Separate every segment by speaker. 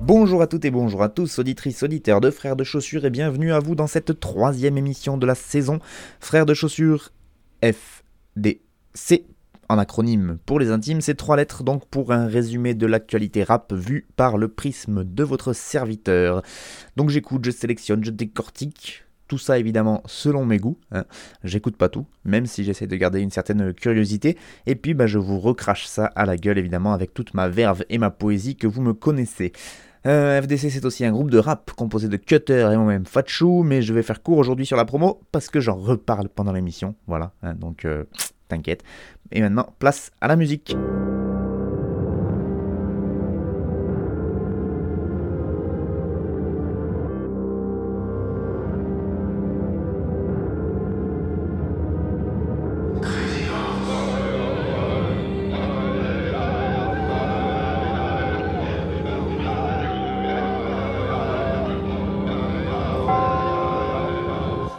Speaker 1: Bonjour à toutes et bonjour à tous, auditrices, auditeurs de Frères de Chaussures et bienvenue à vous dans cette troisième émission de la saison Frères de Chaussures FDC. En acronyme pour les intimes, c'est trois lettres donc pour un résumé de l'actualité rap vu par le prisme de votre serviteur. Donc j'écoute, je sélectionne, je décortique, tout ça évidemment selon mes goûts. hein. J'écoute pas tout, même si j'essaie de garder une certaine curiosité. Et puis bah, je vous recrache ça à la gueule évidemment avec toute ma verve et ma poésie que vous me connaissez. Euh, FDC c'est aussi un groupe de rap composé de Cutter et moi-même Fatchou, mais je vais faire court aujourd'hui sur la promo parce que j'en reparle pendant l'émission. Voilà, hein, donc euh, t'inquiète. Et maintenant, place à la musique.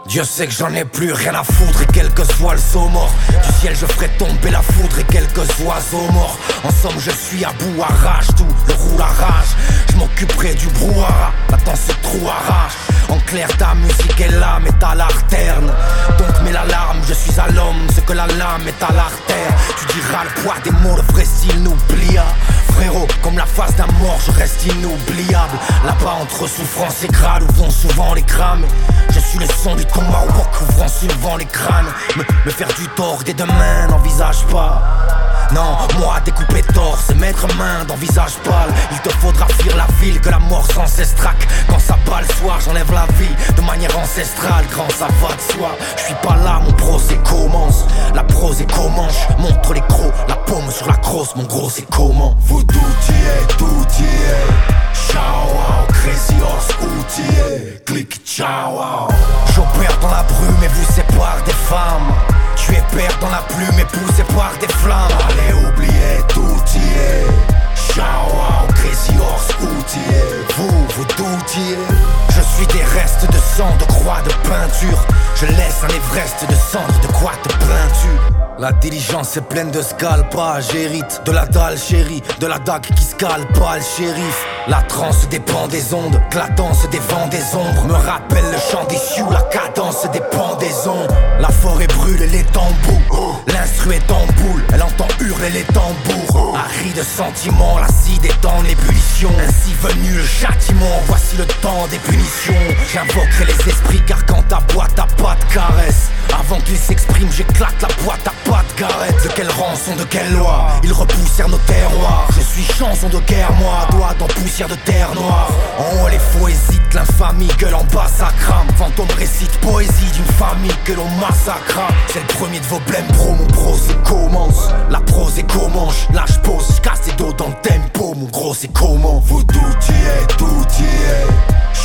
Speaker 2: Dieu sait que j'en ai plus rien à foutre et quel que soit le saut mort Du ciel je ferai tomber la foudre et quelques oiseaux morts. En somme je suis à bout à rage, tout le roule à rage. Je m'occuperai du brouhaha, maintenant ce trou arrache En clair ta musique est là mais t'as l'arterne Donc mets l'alarme, je suis à l'homme, ce que la lame est à l'artère. Tu diras le poids des mots, le vrai style n'oublia. Frérot, comme la face d'un mort, je reste inoubliable. Là-bas entre souffrance et grade où vont souvent les crames Je suis le son du tomahawk ouvrant souvent les crânes. Me, me faire du tort dès demain, n'envisage pas non, moi découper torse, mettre main dans visage pâle. Il te faudra fuir la ville que la mort sans cesse traque Quand ça bat le soir, j'enlève la vie de manière ancestrale. Grand ça de soi, je suis pas là, mon procès commence. La prose est commence, montre les crocs, la paume sur la crosse Mon gros c'est comment. Vous tout y est, tout y est Ciao, wow, crazy horse outillé. Click, ciao, wow. J'opère dans la brume et vous sépare des femmes tu es père dans la plume et poussé par des flammes. Allez oubliez tout y est. Wow, crazy horse outillé Vous, vous doutiez. Je suis des restes de sang, de croix, de peinture. Je laisse un Everest de cendres, de quoi te plains-tu la diligence est pleine de scalpage, hérite de la dalle chérie, de la dague qui scalpe pas le shérif. La transe dépend des ondes, clatance des vents des ombres me rappelle le chant des sioux, la cadence des pendaisons. La forêt brûle les tambours, l'instru est en boule, elle entend hurler les tambours. Harry de sentiments, l'acide est en ébullition. Ainsi venu le châtiment, voici le temps des punitions. J'invoquerai les esprits car quand ta boîte a pas de caresse, avant qu'ils s'expriment, j'éclate la boîte à pas de garette. De quelle rançon, de quelle loi? Ils repoussèrent nos terroirs. Je suis chanson de guerre, moi, doigt dans poussière de terre noire. En haut, les faux hésitent, l'infamie gueule en bas, ça crame. Fantôme récite poésie d'une famille que l'on massacra. C'est le premier de vos blèmes, bro, mon prose commence. La prose est comment? Là je pose, casse les dos dans le tempo, mon gros c'est comment? Vous tout y est, tout y est.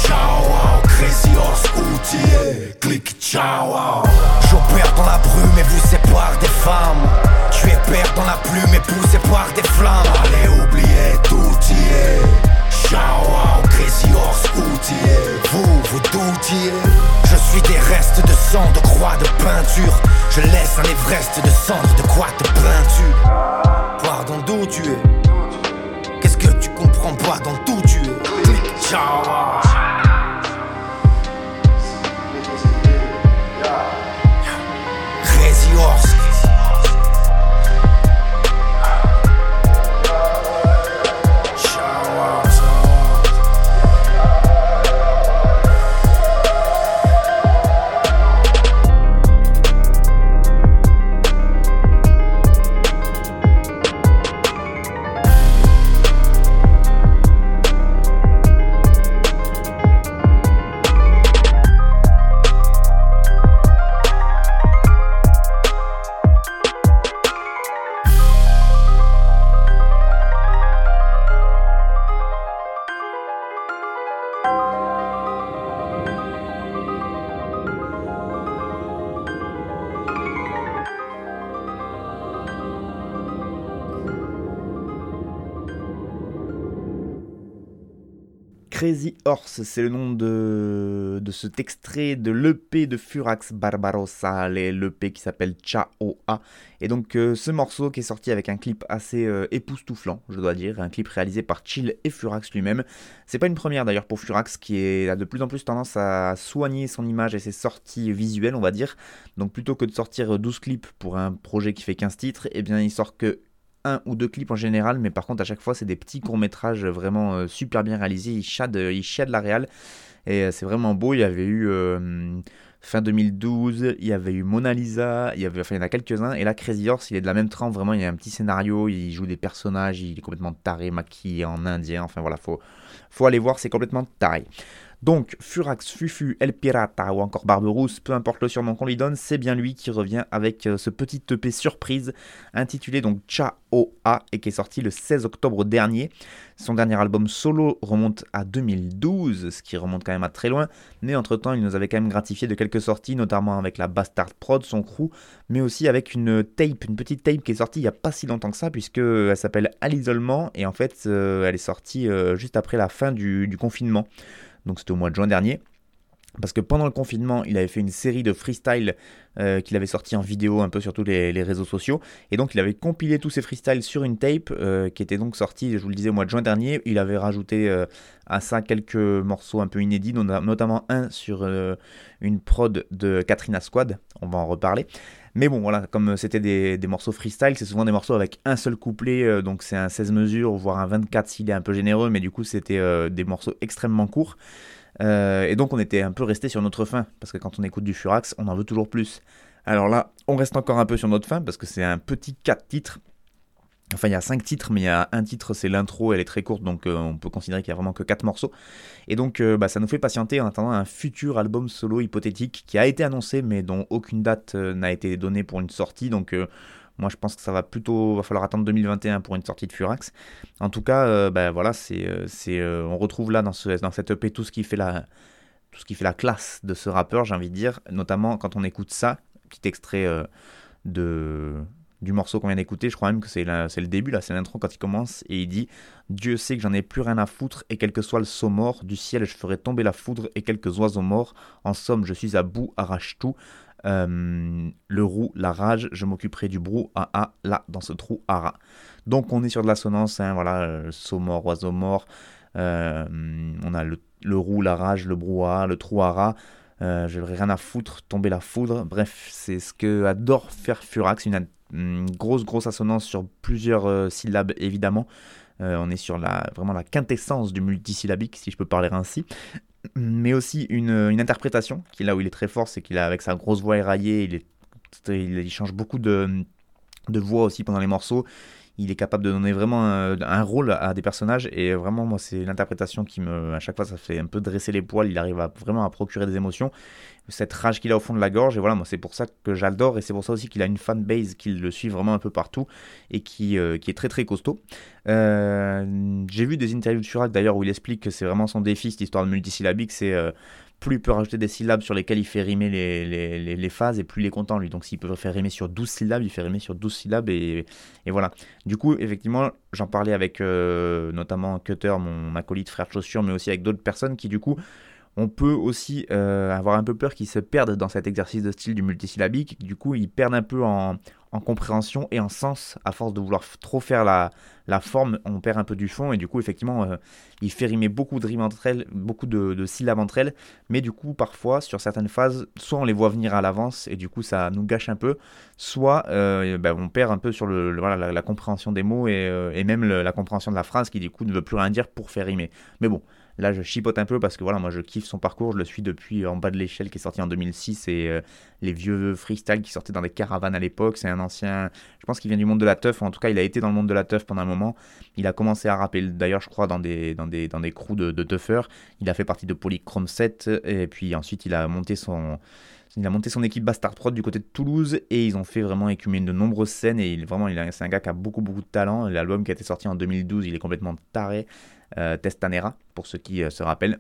Speaker 2: Ciao, crazy horse outillé. Click, ciao, wow. J'opère dans la brume et vous sépare des femmes. Tu es père dans la plume et poussé par des flammes. Allez, oubliez, tout y est. Ciao, crazy horse outillé. Vous, vous doutiez. Je suis des restes de sang, de croix, de peinture. Je laisse un Everest de cendres, de quoi te plains-tu Pardon, d'où tu es? Qu'est-ce que tu comprends pas dans tout tu es? Ciao. Crazy Horse,
Speaker 1: c'est le nom de, cet extrait de l'EP de Furax Barbarossa, l'EP qui s'appelle Cha-O-A. Et donc euh, ce morceau qui est sorti avec un clip assez euh, époustouflant, je dois dire, un clip réalisé par Chill et Furax lui-même. C'est pas une première d'ailleurs pour Furax qui a de plus en plus tendance à soigner son image et ses sorties visuelles, on va dire. Donc plutôt que de sortir 12 clips pour un projet qui fait 15 titres, eh bien il sort que un ou deux clips en général, mais par contre à chaque fois c'est des petits courts métrages vraiment euh, super bien réalisés. Il chade, il de la réal et euh, c'est vraiment beau. Il y avait eu euh, fin 2012, il y avait eu Mona Lisa, il y avait, enfin il y en a quelques-uns. Et là Crazy Horse, il est de la même trempe. Vraiment, il y a un petit scénario, il joue des personnages, il est complètement taré, maquillé en indien. Enfin voilà, faut faut aller voir, c'est complètement taré. Donc, Furax, Fufu, El Pirata ou encore Barberousse, peu importe le surnom qu'on lui donne, c'est bien lui qui revient avec euh, ce petit EP surprise intitulé donc Cha A et qui est sorti le 16 octobre dernier. Son dernier album solo remonte à 2012, ce qui remonte quand même à très loin, mais entre temps il nous avait quand même gratifié de quelques sorties, notamment avec la Bastard Prod, son crew, mais aussi avec une tape, une petite tape qui est sortie il n'y a pas si longtemps que ça, puisqu'elle s'appelle À l'isolement. Et en fait euh, elle est sortie euh, juste après la fin du confinement donc c'était au mois de juin dernier. Parce que pendant le confinement, il avait fait une série de freestyle euh, qu'il avait sorti en vidéo un peu sur tous les, réseaux sociaux. Et donc il avait compilé tous ces freestyles sur une tape euh, qui était donc sortie, je vous le disais, au mois de juin dernier. Il avait rajouté euh, à ça quelques morceaux un peu inédits, notamment un sur une prod de Katrina Squad. On va en reparler. Mais bon, voilà, comme c'était des, morceaux freestyle, c'est souvent des morceaux avec un seul couplet, donc c'est un 16 mesures, voire un 24 s'il est un peu généreux, mais du coup c'était des morceaux extrêmement courts. Euh, et donc on était un peu resté sur notre fin, parce que quand on écoute du Furax, on en veut toujours plus. Alors là, on reste encore un peu sur notre fin, parce que c'est un petit 4 titres. Enfin, il y a 5 titres, mais il y a un titre, c'est l'intro, elle est très courte, donc euh, on peut considérer qu'il y a vraiment que 4 morceaux. Et donc, euh, bah, ça nous fait patienter en attendant un futur album solo hypothétique qui a été annoncé, mais dont aucune date n'a été donnée pour une sortie. Donc, moi, je pense que ça va plutôt, va falloir attendre 2021 pour une sortie de Furax. En tout cas, euh, ben voilà, c'est, euh, c'est, euh, on retrouve là dans, ce, dans cette EP tout ce qui fait la, tout ce qui fait la classe de ce rappeur, j'ai envie de dire, notamment quand on écoute ça, petit extrait de du morceau qu'on vient d'écouter, je crois même que c'est, le début, là, c'est l'intro quand il commence, et il dit Dieu sait que j'en ai plus rien à foutre, et quel que soit le saut mort, du ciel je ferai tomber la foudre et quelques oiseaux morts. En somme, je suis à bout, arrache tout. Euh, le roux, la rage, je m'occuperai du brou, ah ah, là, dans ce trou, ara. Donc on est sur de l'assonance, hein, voilà, euh, saut mort, oiseau mort, euh, on a le, le, roux, la rage, le brouhaha, le trou, ara. Je rien à foutre, tomber la foudre. Bref, c'est ce que adore faire Furax, une grosse grosse assonance sur plusieurs syllabes évidemment. on est sur la, vraiment la quintessence du multisyllabique, si je peux parler ainsi mais aussi une, interprétation, qui là où il est très fort, c'est qu'il a avec sa grosse voix éraillée, il, change beaucoup de voix aussi pendant les morceaux. Il est capable de donner vraiment un, rôle à des personnages et vraiment moi c'est l'interprétation qui me à chaque fois ça fait un peu dresser les poils. Il arrive vraiment à procurer des émotions cette rage qu'il a au fond de la gorge. Et voilà, moi, c'est pour ça que j'adore. Et c'est pour ça aussi qu'il a une fanbase qui le suit vraiment un peu partout et qui, euh, est très très costaud. Euh, j'ai vu des interviews de Chirac d'ailleurs où il explique que c'est vraiment son défi, cette histoire de multisyllabique. C'est euh, plus il peut rajouter des syllabes sur lesquelles il fait rimer les, les, les, phases et plus il est content lui. Donc s'il peut faire rimer sur 12 syllabes, il fait rimer sur 12 syllabes et, voilà. Du coup, effectivement, j'en parlais avec notamment Cutter, mon acolyte frère de chaussures, mais aussi avec d'autres personnes qui du coup on peut aussi euh, avoir un peu peur qu'ils se perdent dans cet exercice de style du multisyllabique. Du coup, ils perdent un peu en, compréhension et en sens à force de vouloir trop faire la, forme. On perd un peu du fond et du coup, effectivement, euh, il fait rimer beaucoup de rimes entre elles, beaucoup de, syllabes entre elles. Mais du coup, parfois, sur certaines phases, soit on les voit venir à l'avance et du coup, ça nous gâche un peu, soit euh, ben, on perd un peu sur le, la, compréhension des mots et, même la compréhension de la phrase qui du coup ne veut plus rien dire pour faire rimer. Mais bon. Là, je chipote un peu parce que voilà, moi je kiffe son parcours. Je le suis depuis en bas de l'échelle qui est sorti en 2006 et euh, les vieux freestyle qui sortaient dans des caravanes à l'époque. C'est un ancien, je pense qu'il vient du monde de la teuf. En tout cas, il a été dans le monde de la teuf pendant un moment. Il a commencé à rapper, d'ailleurs, je crois, dans des, dans crews de, de Il a fait partie de Polychrome 7 et puis ensuite il a monté son. Il équipe Bastard Prod du côté de Toulouse et ils ont fait vraiment écumer de nombreuses scènes et il, vraiment c'est un gars qui a beaucoup beaucoup de talent. L'album qui a été sorti en 2012, il est complètement taré. Euh, Testanera, pour ceux qui euh, se rappellent.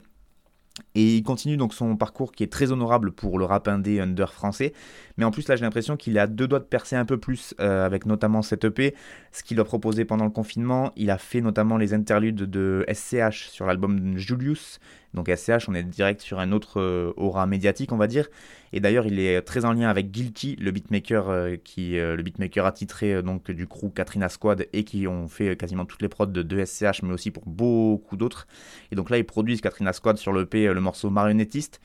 Speaker 1: Et il continue donc son parcours qui est très honorable pour le rap indé under français. Mais en plus, là, j'ai l'impression qu'il a deux doigts de percer un peu plus, euh, avec notamment cette EP, ce qu'il a proposé pendant le confinement. Il a fait notamment les interludes de SCH sur l'album Julius. Donc SCH, on est direct sur un autre euh, aura médiatique, on va dire. Et d'ailleurs, il est très en lien avec Guilty, le beatmaker euh, qui, le beatmaker attitré donc du crew Katrina Squad et qui ont fait quasiment toutes les prods de, de SCH, mais aussi pour beaucoup d'autres. Et donc là, ils produisent Katrina Squad sur l'EP, le morceau Marionnettiste.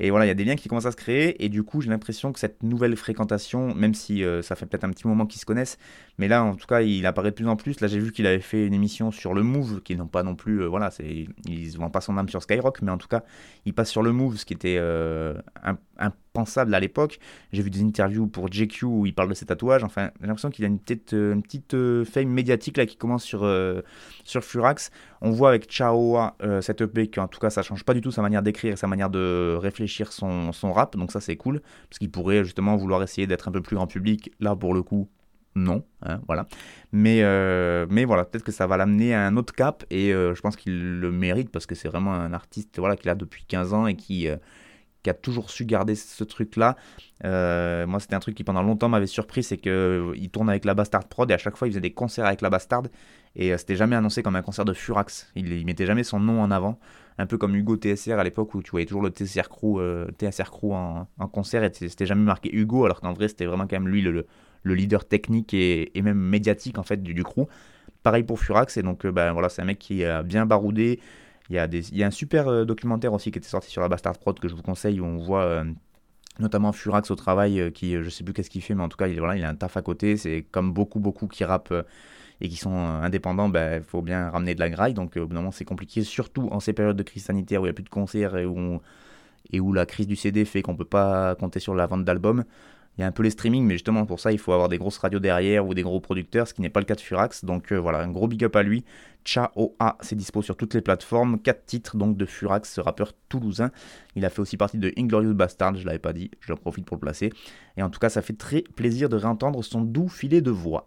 Speaker 1: Et voilà, il y a des liens qui commencent à se créer. Et du coup, j'ai l'impression que cette nouvelle fréquentation, même si euh, ça fait peut-être un petit moment qu'ils se connaissent, mais là, en tout cas, il apparaît de plus en plus. Là, j'ai vu qu'il avait fait une émission sur le Move, qui n'ont pas non plus. Euh, voilà, c'est, ils ne vendent pas son âme sur Skyrock, mais en tout cas, il passe sur le Move, ce qui était euh, à l'époque. J'ai vu des interviews pour JQ où il parle de ses tatouages. Enfin, j'ai l'impression qu'il a une petite, une petite fame médiatique là qui commence sur, sur Furax. On voit avec Chaoa, cette EP, qu'en tout cas, ça change pas du tout sa manière d'écrire, sa manière de réfléchir son, son rap, donc ça c'est cool, parce qu'il pourrait justement vouloir essayer d'être un peu plus grand public, là pour le coup, non, hein, voilà. Mais, euh, mais voilà, peut-être que ça va l'amener à un autre cap, et euh, je pense qu'il le mérite, parce que c'est vraiment un artiste voilà, qu'il a depuis 15 ans et qui, euh, qui a toujours su garder ce truc-là. moi, c'était un truc qui pendant longtemps m'avait surpris, c'est qu'il tourne avec la Bastard Prod, et à chaque fois il faisait des concerts avec la Bastard, et c'était jamais annoncé comme un concert de Furax, il, il mettait jamais son nom en avant un peu comme Hugo TSR à l'époque où tu voyais toujours le TSR Crew, euh, TSR Crew en, concert et c'était jamais marqué Hugo alors qu'en vrai c'était vraiment quand même lui le, leader technique et, même médiatique en fait du, du crew. Pareil pour Furax et donc euh, ben, voilà c'est un mec qui a bien baroudé. Il y a, un super euh, documentaire aussi qui était sorti sur la Bastard Prod que je vous conseille où on voit notamment Furax au travail qui je sais plus qu'est-ce qu'il fait mais en tout cas il, voilà, il a un taf à côté c'est comme beaucoup beaucoup qui rappent et qui sont euh, indépendants, il ben, faut bien ramener de la graille. Donc, euh, au bout d'un moment, c'est compliqué, surtout en ces périodes de crise sanitaire où il n'y a plus de concerts et où, et où la crise du CD fait qu'on ne peut pas compter sur la vente d'albums. Il y a un peu les streamings, mais justement pour ça, il faut avoir des grosses radios derrière ou des gros producteurs, ce qui n'est pas le cas de Furax. Donc euh, voilà, un gros big up à lui. A, c'est dispo sur toutes les plateformes. 4 titres donc de Furax, ce rappeur toulousain. Il a fait aussi partie de Inglorious Bastard, je l'avais pas dit, j'en profite pour le placer. Et en tout cas, ça fait très plaisir de réentendre son doux filet de voix.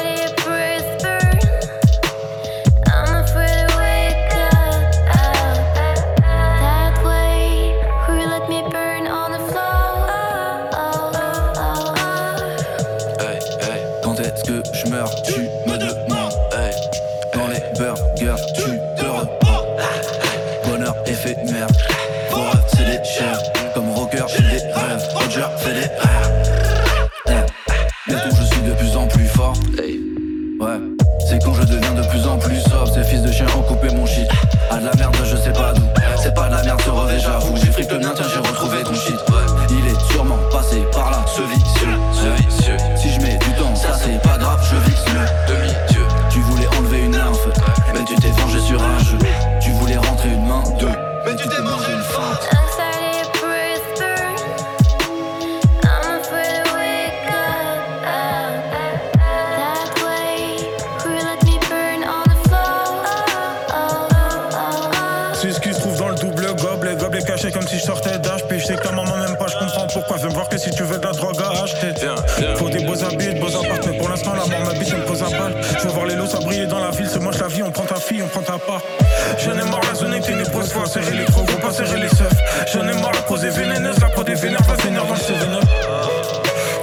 Speaker 3: J'en ai marre la zone est une épreuve, faut serrer les trous, faut pas serrer les seufs. J'en ai marre la prose est vénéneuse, la prod des vénères, va vénère dans le 7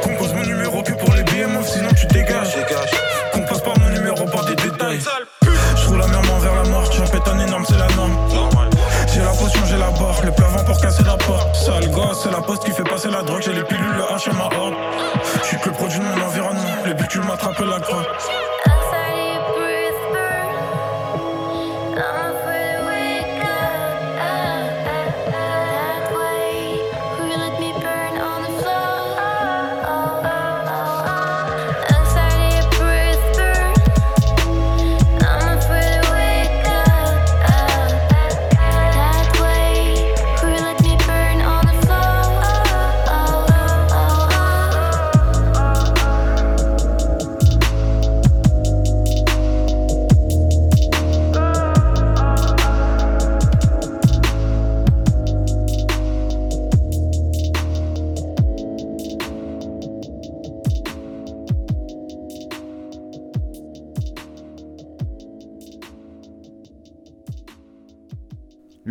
Speaker 4: Compose mon numéro que pour les BMO, sinon tu dégages. Dégage. Compose par mon numéro, par
Speaker 3: des détails. J'roule la merde envers la mort, j'en pète un énorme, c'est la norme. J'ai la potion, j'ai la barre,
Speaker 4: le
Speaker 3: plein vent pour casser la porte. Sale gosse, c'est la poste qui fait passer la drogue, j'ai les pilules, le
Speaker 4: H à ma horde. J'suis que le produit de mon environnement, les buts tu m'attrapes la croix.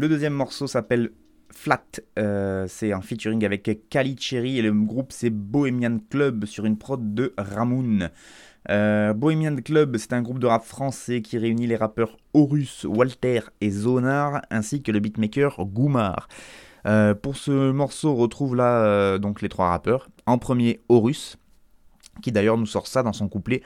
Speaker 1: Le deuxième morceau s'appelle Flat, euh, c'est un featuring avec Kali Cherry et le groupe c'est Bohemian Club sur une prod de Ramoon. Euh, Bohemian Club, c'est un groupe de rap français qui réunit les rappeurs Horus, Walter et Zonar, ainsi que le beatmaker Goumar. Euh, pour ce morceau, on retrouve là donc les trois rappeurs. En premier, Horus, qui d'ailleurs nous sort ça dans son couplet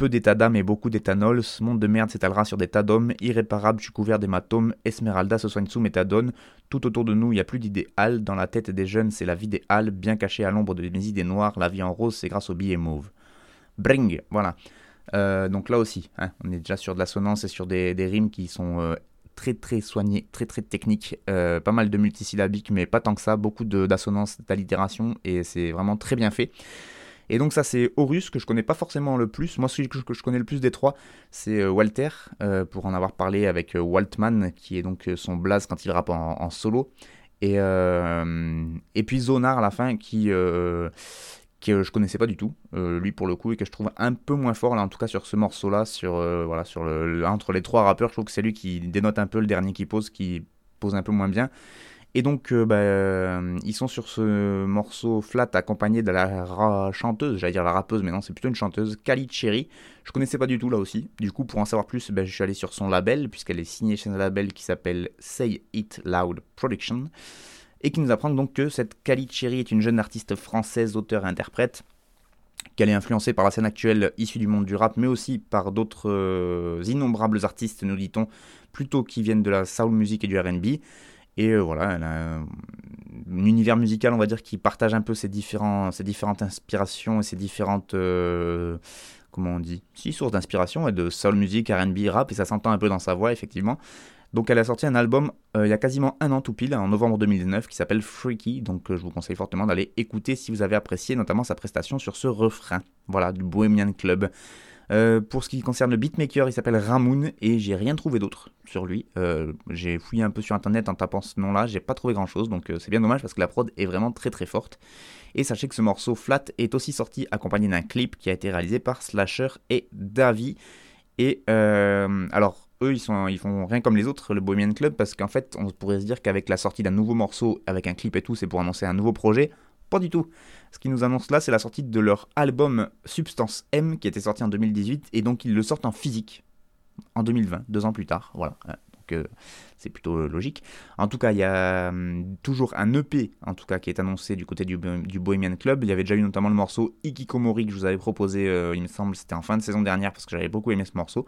Speaker 1: peu d'état d'âme et beaucoup d'éthanol, ce monde de merde s'étalera sur des tas d'hommes, irréparable, je suis couvert d'hématomes, Esmeralda se soigne sous méthadone, tout autour de nous il n'y a plus d'idéal, dans la tête des jeunes c'est la vie des halles, bien cachée à l'ombre de mes idées noires, la vie en rose c'est grâce au billet mauve. Bring, voilà. Euh, donc là aussi, hein, on est déjà sur de l'assonance et sur des, rimes qui sont euh, très très soignées, très très techniques, euh, pas mal de multisyllabiques mais pas tant que ça, beaucoup d'assonance, d'allitération et c'est vraiment très bien fait. Et donc ça c'est Horus que je connais pas forcément le plus. Moi celui que je connais le plus des trois c'est euh, Walter euh, pour en avoir parlé avec euh, Waltman qui est donc son blaze quand il rappe en, solo. Et, et puis Zonar à la fin qui que je connaissais pas du tout, lui pour le coup, et que je trouve un peu moins fort là, en tout cas sur ce morceau-là, sur voilà, sur le, entre les trois rappeurs, je trouve que c'est lui qui dénote un peu le dernier qui pose, qui pose un peu moins bien. Et donc, euh, bah, euh, ils sont sur ce morceau flat accompagné de la chanteuse, j'allais dire la rappeuse, mais non, c'est plutôt une chanteuse, Kali Cherry. Je connaissais pas du tout là aussi. Du coup, pour en savoir plus, bah, je suis allé sur son label, puisqu'elle est signée chez un label qui s'appelle Say It Loud Production, et qui nous apprend donc que cette Kali Cherry est une jeune artiste française, auteure et interprète, qu'elle est influencée par la scène actuelle issue du monde du rap, mais aussi par d'autres euh, innombrables artistes, nous dit-on, plutôt qui viennent de la soul music et du RB. Et euh, voilà, elle a un, univers musical, on va dire, qui partage un peu ses, différentes inspirations et ses différentes. Euh, comment on dit d'inspiration, et de soul music, RB, rap, et ça s'entend un peu dans sa voix, effectivement. Donc elle a sorti un album euh, il y a quasiment un an tout pile, en novembre 2019, qui s'appelle Freaky. Donc je vous conseille fortement d'aller écouter si vous avez apprécié notamment sa prestation sur ce refrain. Voilà, du Bohemian Club. Euh, pour ce qui concerne le beatmaker, il s'appelle Ramoon et j'ai rien trouvé d'autre sur lui. Euh, j'ai fouillé un peu sur internet en tapant ce nom-là, j'ai pas trouvé grand-chose, donc euh, c'est bien dommage parce que la prod est vraiment très très forte. Et sachez que ce morceau Flat est aussi sorti accompagné d'un clip qui a été réalisé par Slasher et Davy. Et alors eux, ils, ils font rien comme les autres, le Bohemian Club, parce qu'en fait, on pourrait se dire qu'avec la sortie d'un nouveau morceau, avec un clip et tout, c'est pour annoncer un nouveau projet. Pas du tout. Ce qu'ils nous annoncent là, c'est la sortie de leur album Substance M qui était sorti en 2018 et donc ils le sortent en physique en 2020, deux ans plus tard. Voilà. Euh, donc euh, c'est plutôt euh, logique. En tout cas, il y a hum, toujours un EP en tout cas qui est annoncé du côté du, Bohemian Club. Il y avait déjà eu notamment le morceau Ikikomori que je vous avais proposé, il me semble, c'était en fin de saison dernière parce que j'avais beaucoup aimé ce morceau.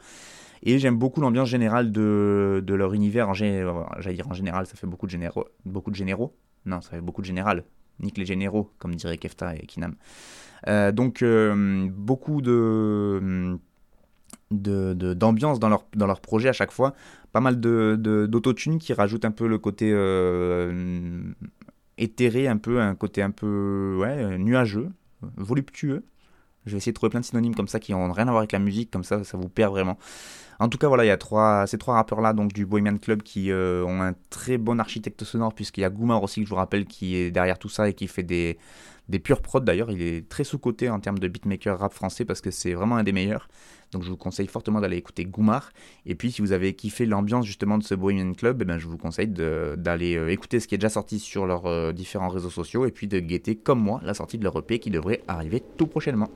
Speaker 1: Et j'aime beaucoup l'ambiance générale de, leur univers. J'allais dire en général, ça fait beaucoup de généraux. Beaucoup de généraux Non, ça fait beaucoup de général nique les généraux, comme dirait Kefta et Kinam. Euh, donc euh, beaucoup de d'ambiance dans leur, dans leur projet à chaque fois. Pas mal d'autotune qui rajoute un peu le côté euh, éthéré, un peu, un côté un peu ouais, nuageux, voluptueux. Je vais essayer de trouver plein de synonymes comme ça qui n'ont rien à voir avec la musique, comme ça ça vous perd vraiment. En tout cas, voilà, il y a trois, ces trois rappeurs-là donc du Bohemian Club qui euh, ont un très bon architecte sonore, puisqu'il y a Goumar aussi, que je vous rappelle, qui est derrière tout ça et qui fait des, des purs prods d'ailleurs. Il est très sous-coté en termes de beatmaker rap français parce que c'est vraiment un des meilleurs. Donc je vous conseille fortement d'aller écouter Goumar. Et puis si vous avez kiffé l'ambiance justement de ce Bohemian Club, eh ben, je vous conseille d'aller euh, écouter ce qui est déjà sorti sur leurs euh, différents réseaux sociaux et puis de guetter comme moi la sortie de leur EP qui devrait arriver tout prochainement.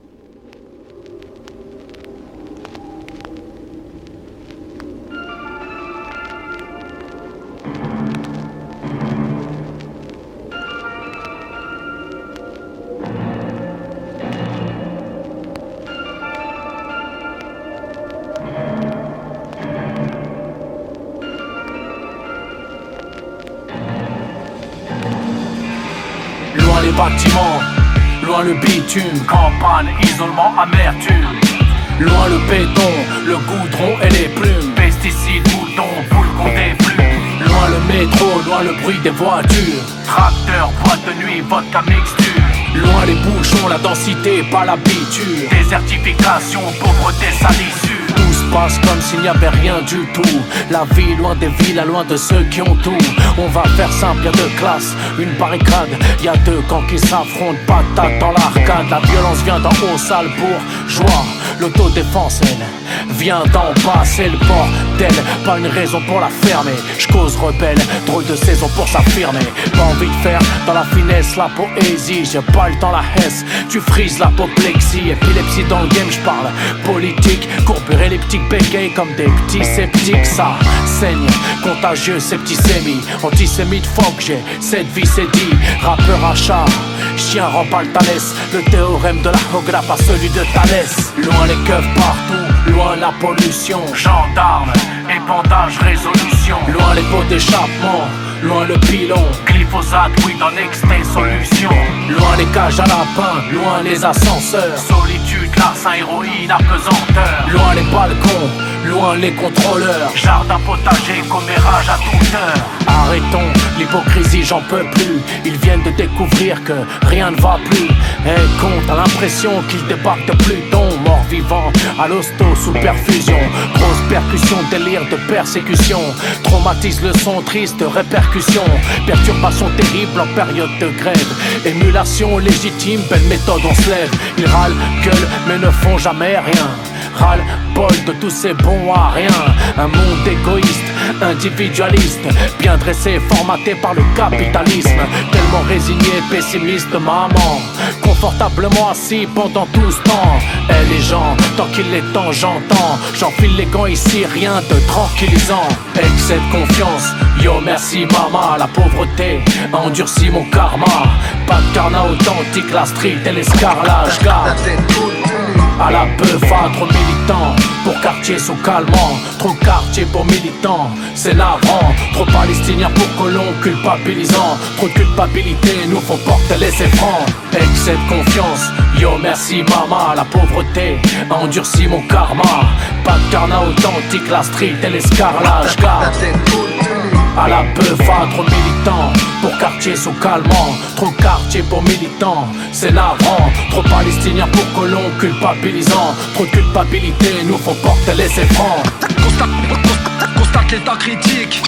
Speaker 5: La vie loin des villes, loin de ceux qui ont tout. On va faire simple, y'a deux classes, une barricade. Y a deux camps qui s'affrontent, patate dans l'arcade. La violence vient d'en haut, sale pour joie. L'autodéfense, elle vient d'en c'est le Pas une raison pour la fermer. Je rebelle, drôle de saison pour s'affirmer. Pas envie de faire dans la finesse la poésie. J'ai pas le temps, la hesse. Tu frises l'apoplexie, épilepsie dans le game, je parle politique. Courbure elliptique, bégaye comme des petits sceptiques. Ça saigne, contagieux, septicémie. Antisémite, fuck, j'ai cette vie, c'est dit. Rappeur à chat, chien rempart Thalès. Le théorème de la Hogra, pas celui de Thalès. Loin les keufs partout, loin la pollution. Gendarme, épandage, résolution. Loin les pots d'échappement. Loin le pilon, glyphosate, oui dans extrait solution Loin les cages à lapin, loin les ascenseurs Solitude, larcin, héroïne, apesanteur Loin les balcons, loin les contrôleurs. Jardin potager, commérage à toute heure Arrêtons l'hypocrisie, j'en peux plus. Ils viennent de découvrir que rien ne va plus. Et compte à l'impression qu'ils débarquent de Pluton Mort vivant, à l'hosto sous perfusion. Grosse percussion, délire de persécution. Traumatise le son triste, répercussion. Perturbation terrible en période de grève. Émulation légitime, belle méthode on se lève. Ils râlent, gueulent mais ne font jamais rien Râle, bol de tous ces bons à rien. Un monde égoïste, individualiste Bien dressé, formaté par le capitalisme. Tellement résigné, pessimiste, maman. Confortablement assis pendant tout ce temps. Et les gens, tant qu'il est temps j'entends. J'enfile les gants ici, rien de tranquillisant. Excès de confiance, yo merci maman. La pauvreté endurci mon karma. Pas de carnat authentique, la street et l'escarlage garde à la pas trop militant Pour quartier sous calmant Trop quartier pour militant C'est navrant. Trop palestinien pour colon culpabilisant Trop culpabilité nous faut porter les francs Excès de confiance Yo merci maman La pauvreté endurci mon karma. Pas de carnat authentique La street et l'escarlage garde à la pas trop militant Pour quartier sous calmant. Trop quartier pour militant C'est navrant. Trop palestinien pour colon culpabilisant. Trop de culpabilité nous faut porter les francs Constate, constate l'état critique.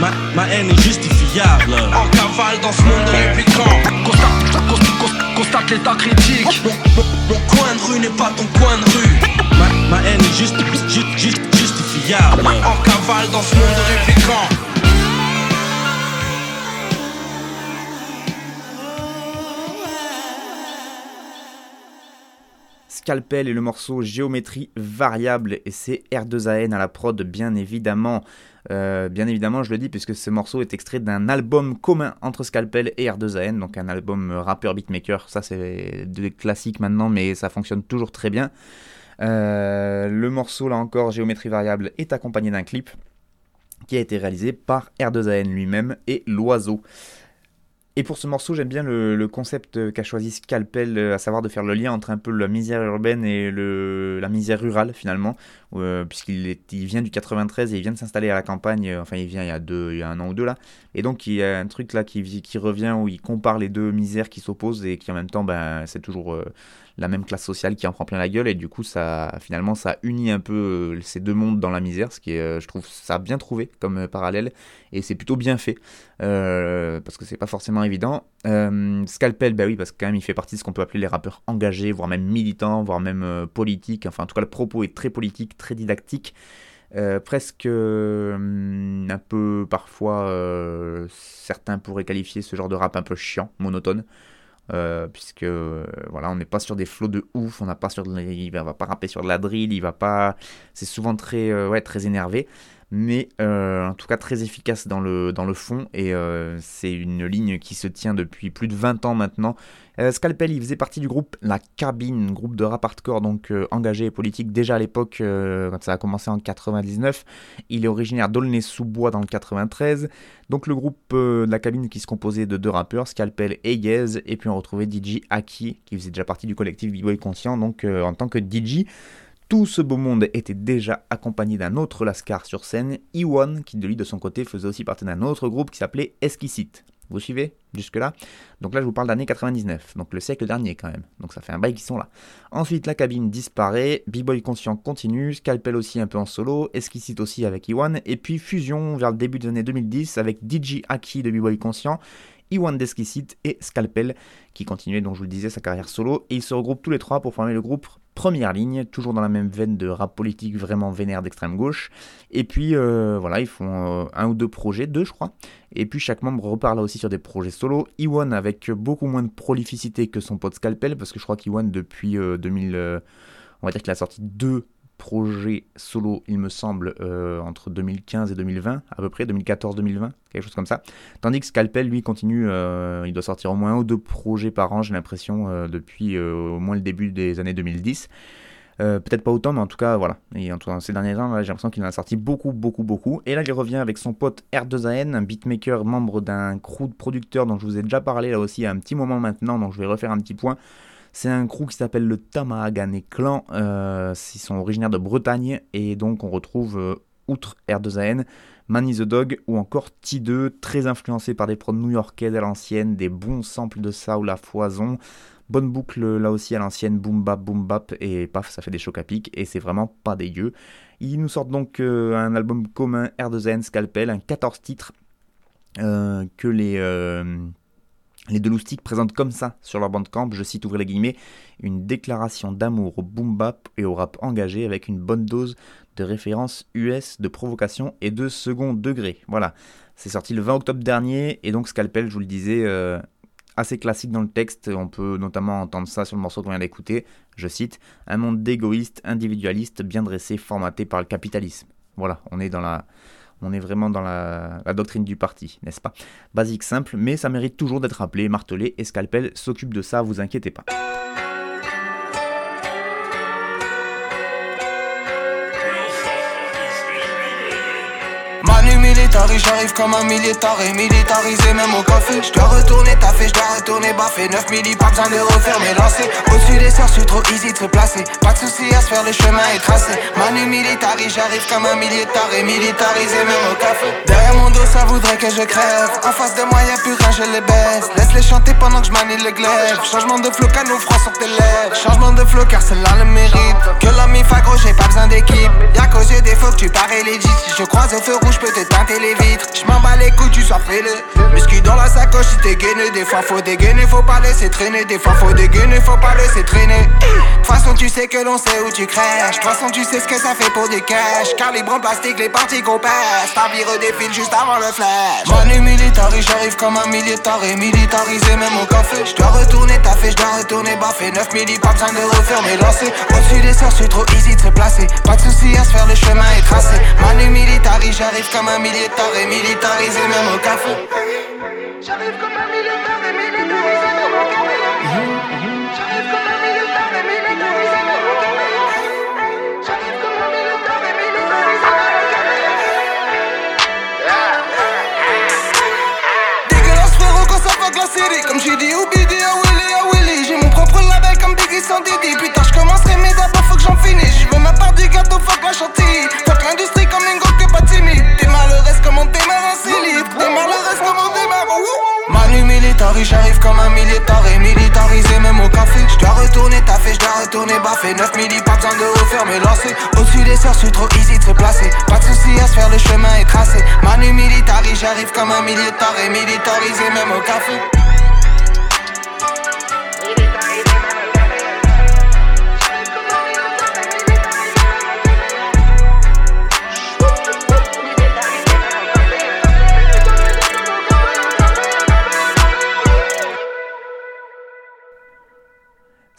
Speaker 6: Ma, ma, haine est justifiable.
Speaker 5: En cavale dans ce monde répliquant. Constate, constate, l'état critique. Mon, coin de rue n'est pas ton coin de rue.
Speaker 6: Ma, haine est juste, juste, justifiable.
Speaker 5: En cavale dans ce monde répliquant.
Speaker 1: Scalpel et le morceau Géométrie variable et c'est R2AN à la prod bien évidemment. Euh, bien évidemment, je le dis puisque ce morceau est extrait d'un album commun entre Scalpel et R2AN, donc un album rappeur beatmaker. Ça, c'est des classiques maintenant, mais ça fonctionne toujours très bien. Euh, le morceau, là encore, géométrie variable, est accompagné d'un clip qui a été réalisé par R2AN lui-même et L'Oiseau. Et pour ce morceau, j'aime bien le, concept qu'a choisi Scalpel, euh, à savoir de faire le lien entre un peu la misère urbaine et la misère rurale finalement, euh, puisqu'il il vient du 93 et il vient de s'installer à la campagne, enfin il vient il y, a deux, un an ou deux là, et donc il y a un truc là qui, qui revient où il compare les deux misères qui s'opposent et qui en même temps, ben, c'est toujours la même classe sociale qui en prend plein la gueule et du coup ça finalement ça unit un peu euh, ces deux mondes dans la misère ce qui est euh, je trouve ça bien trouvé comme euh, parallèle et c'est plutôt bien fait parce que c'est pas forcément évident. Scalpel bah oui parce que quand même il fait partie de ce qu'on peut appeler les rappeurs engagés voire même militants voire même politiques. Enfin en tout cas le propos est très politique très didactique. Presque un peu parfois certains pourraient qualifier ce genre de rap un peu chiant, monotone. Euh, puisque voilà, on n'est pas sur des flots de ouf, on n'a pas sur il va, va, pas rapper sur de la drill, il va pas, c'est souvent très euh, très énervé. Mais en tout cas très efficace dans le, dans le fond, et c'est une ligne qui se tient depuis plus de 20 ans maintenant. Scalpel, il faisait partie du groupe La Cabine, groupe de rap hardcore donc engagé et politique déjà à l'époque quand ça a commencé en 99. Il est originaire d'Aulnay-sous-Bois dans le 93. Donc le groupe La Cabine qui se composait de deux rappeurs, Scalpel et Yez, et puis on retrouvait DJ Aki qui faisait déjà partie du collectif B-Boy Conscient donc en tant que DJ. Tout ce beau monde était déjà accompagné d'un autre Lascar sur scène, Iwan, qui de lui de son côté faisait aussi partie d'un autre groupe qui s'appelait Esquisite. Vous suivez jusque-là? Donc là, je vous parle d'année 99, donc le siècle dernier quand même. Donc ça fait un bail qu'ils sont là. Ensuite, la cabine disparaît, B-Boy Conscient continue, Scalpel aussi un peu en solo, Esquisite aussi avec Iwan, et puis fusion vers le début des années 2010 avec DJ Aki de B-Boy Conscient Iwan Desquicit et Scalpel, qui continuait, dont je vous le disais, sa carrière solo, et ils se regroupent tous les trois pour former le groupe Première Ligne, toujours dans la même veine de rap politique vraiment vénère d'extrême gauche. Et puis euh, voilà, ils font euh, un ou deux projets, deux je crois. Et puis chaque membre repart là aussi sur des projets solo. Iwan avec beaucoup moins de prolificité que son pote Scalpel, parce que je crois qu'Iwan depuis 2000, euh, on va dire qu'il a sorti deux projet solo, il me semble, euh, entre 2015 et 2020, à peu près, 2014-2020, quelque chose comme ça. Tandis que Scalpel, lui, continue, euh, il doit sortir au moins un ou deux projets par an, j'ai l'impression, euh, depuis au moins le début des années 2010. Peut-être pas autant, mais en tout cas, voilà. Et en tout cas, ces derniers temps, j'ai l'impression qu'il en a sorti beaucoup, beaucoup, beaucoup. Et là, il revient avec son pote R2AN, un beatmaker, membre d'un crew de producteurs dont je vous ai déjà parlé là aussi a un petit moment maintenant, donc je vais refaire un petit point. C'est un crew qui s'appelle le Tamahagane Clan. Euh, ils sont originaires de Bretagne et donc on retrouve, euh, outre R2AN, Manny the Dog ou encore T2, très influencé par des prods new-yorkaises à l'ancienne, des bons samples de soul à foison. Bonne boucle là aussi à l'ancienne, boom bap, boom bap, et paf, ça fait des chocs à pic, et c'est vraiment pas dégueu. Ils nous sortent donc euh, un album commun R2N Scalpel, un 14 titres que les les deux loustiques présentent comme ça sur leur bandcamp, je cite ouvrir les guillemets, une déclaration d'amour au boom bap et au rap engagé avec une bonne dose de références US, de provocation et de second degré. Voilà, c'est sorti le 20 octobre dernier et donc Scalpel, je vous le disais, euh, assez classique dans le texte. On peut notamment entendre ça sur le morceau qu'on vient d'écouter. Je cite Un monde d'égoïstes, individualistes, bien dressé, formaté par le capitalisme. Voilà, on est dans la on est vraiment dans la, doctrine du parti, n'est-ce pas? Basique, simple, mais ça mérite toujours d'être rappelé, martelé, et Scalpel s'occupe de ça, vous inquiétez pas.
Speaker 7: J'arrive comme un militari, militarisé même au café. Je dois retourner taffer, je dois retourner baffer. 9 milli, pas besoin de refaire mes lancers. Au-dessus des cerfs, je suis trop easy de se placer. Pas de soucis à se faire, le chemin est tracé. Manu militari, j'arrive comme un militari, militarisé même au café. Derrière mon dos, ça voudrait que je crève. En face de moi, y'a plus rien, je les baisse. Laisse-les chanter pendant que je manie le glaive. Changement de flow, canon froid sur tes lèvres. Changement de flow, car c'est là le mérite. Que l'homme il gros, j'ai pas besoin d'équipe. Y'a yeux des faux que tu parais legit. Si je croise au feu rouge, te teinter les vitres. J'm'en bats les couilles, tu sois fêlé. Muscu dans la sacoche, si t'es gainé. Des fois faut dégainer, faut pas laisser traîner. Des fois faut dégainer, faut pas laisser traîner. De toute façon, tu sais que l'on sait où tu crèches. De toute façon, tu sais ce que ça fait pour des cash. Calibre en plastique, les parties qu'on pèse. Ta vie redéfile juste avant le flash. Manu militari, j'arrive comme un militari. Militarisé même au café. J'dois retourner taffer, j'dois retourner baffer. 9 milli, pas besoin de refaire mes lancers. Au-dessus des sœurs, suis trop easy de se placer. Pas de soucis à se faire, le chemin est tracé. Manu militari, j'arrive comme un militari militarisé même au café. J'arrive comme un militaire et militarisé même au café. J'arrive comme un militaire et militarisé même au café. J'arrive comme un militaire et militarisé même au café. Dégueulasse frérot quand ça fuck la série. Comme j'ai dit ou BD à Willy à Willy. J'ai mon propre label comme Biggie sans Didi. Putain, j'commencerai mais d'abord faut que j'en finisse. J'veux ma part du gâteau, fuck la chantilly. J'arrive comme un militari Militarisé même au café. J'dois retourner taffer, j'dois retourner baffer. 9 milli, pas besoin de refaire mes lancers Au-dessus des sœurs, suis trop easy de se placer Pas de soucis à se faire, le chemin est tracé. Manu militari, j'arrive comme un militari Militarisé même au café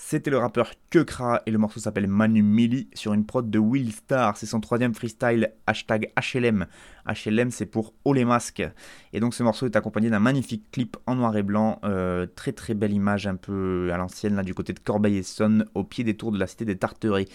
Speaker 1: C'était le rappeur Kekra et le morceau s'appelle Manu Mili sur une prod de Will Star. C'est son troisième freestyle hashtag HLM. HLM c'est pour Haut les masques. Et donc ce morceau est accompagné d'un magnifique clip en noir et blanc. Euh, très très belle image un peu à l'ancienne là du côté de Corbeil-Essonne au pied des tours de la cité des Tarteries.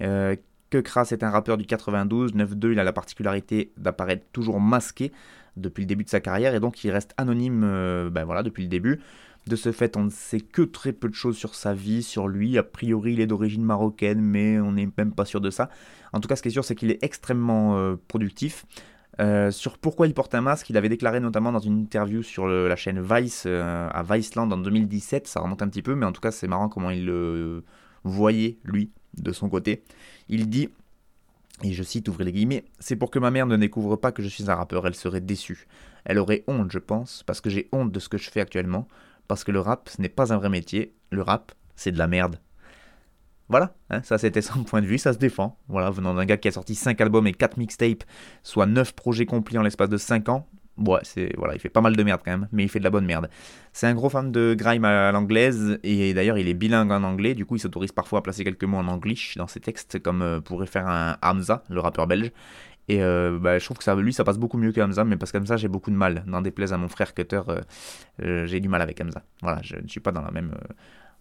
Speaker 1: Euh, Kekra c'est un rappeur du 92. 9-2 il a la particularité d'apparaître toujours masqué depuis le début de sa carrière et donc il reste anonyme euh, ben voilà, depuis le début. De ce fait, on ne sait que très peu de choses sur sa vie, sur lui. A priori, il est d'origine marocaine, mais on n'est même pas sûr de ça. En tout cas, ce qui est sûr, c'est qu'il est extrêmement euh, productif. Euh, sur pourquoi il porte un masque, il avait déclaré notamment dans une interview sur la chaîne Vice euh, à Viceland en 2017. Ça remonte un petit peu, mais en tout cas, c'est marrant comment il le voyait, lui, de son côté. Il dit et je cite, ouvrez les guillemets, c'est pour que ma mère ne découvre pas que je suis un rappeur, elle serait déçue. Elle aurait honte, je pense, parce que j'ai honte de ce que je fais actuellement parce que le rap, ce n'est pas un vrai métier. Le rap, c'est de la merde. Voilà, hein, ça c'était son point de vue, ça se défend. Voilà, venant d'un gars qui a sorti 5 albums et 4 mixtapes, soit 9 projets complis en l'espace de 5 ans. Voilà, il fait pas mal de merde quand même, mais il fait de la bonne merde. C'est un gros fan de grime à l'anglaise et d'ailleurs il est bilingue en anglais, du coup il s'autorise parfois à placer quelques mots en anglais dans ses textes comme euh, pourrait faire un Hamza, le rappeur belge. Et euh, bah, je trouve que ça, lui, ça passe beaucoup mieux que Hamza, mais parce que Hamza, j'ai beaucoup de mal. N'en déplaise à mon frère Cutter, euh, euh, j'ai du mal avec Hamza. Voilà, je ne suis pas dans la même.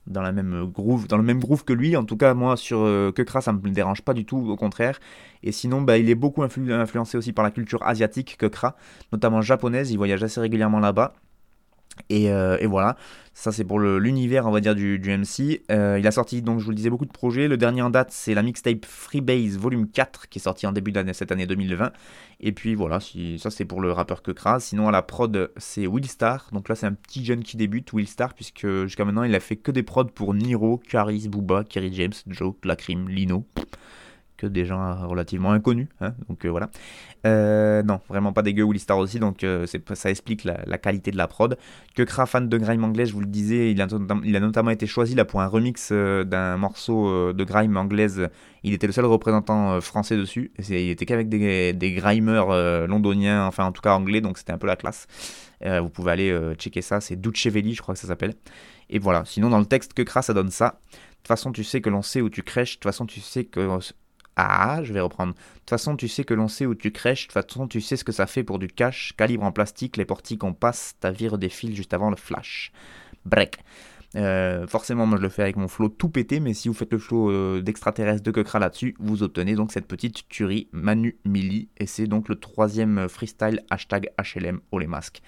Speaker 1: dans la même groove, dans le même groove que lui, en tout cas moi sur Kekra ça me dérange pas du tout, au contraire. Et sinon bah, il est beaucoup influencé aussi par la culture asiatique Kekra, notamment japonaise, il voyage assez régulièrement là-bas. Euh, et, voilà, ça c'est pour l'univers, on va dire, du, MC. Euh, il a sorti, donc je vous le disais, beaucoup de projets. Le dernier en date, c'est la mixtape Freebase Volume 4, qui est sorti en début d'année, cette année 2020. Et puis voilà, ça c'est pour le rappeur que Sinon, à la prod, c'est Willstar. Donc là, c'est un petit jeune qui débute, Willstar, puisque jusqu'à maintenant, il a fait que des prods pour Niro, Caris, Booba, Kerry James, Joe, Lacrim, Lino que des gens relativement inconnus. Hein, donc euh, voilà. Euh, non, vraiment pas dégueu, Willy Star aussi, donc euh, ça explique la, qualité de la prod. Que fan de grime anglais, je vous le disais, il a, notamment été choisi là pour un remix d'un morceau de grime anglaise. Il était le seul représentant français dessus. il était qu'avec des, des londoniens, enfin en tout cas anglais, donc c'était un peu la classe. vous pouvez aller checker ça, c'est Ducevelli, je crois que ça s'appelle. Et voilà, sinon dans le texte que ça donne ça. De toute façon, tu sais que l'on sait où tu crèches. De toute façon, tu sais que ah, je vais reprendre. De toute façon, tu sais que l'on sait où tu crèches. De toute façon, tu sais ce que ça fait pour du cash. Calibre en plastique, les portiques on passe, ta vire défile juste avant le flash. Break. Euh, forcément, moi je le fais avec mon flow tout pété, mais si vous faites le flow euh, d'extraterrestre de Kekra là-dessus, vous obtenez donc cette petite tuerie Manu Mili, et c'est donc le troisième freestyle hashtag HLM les masques.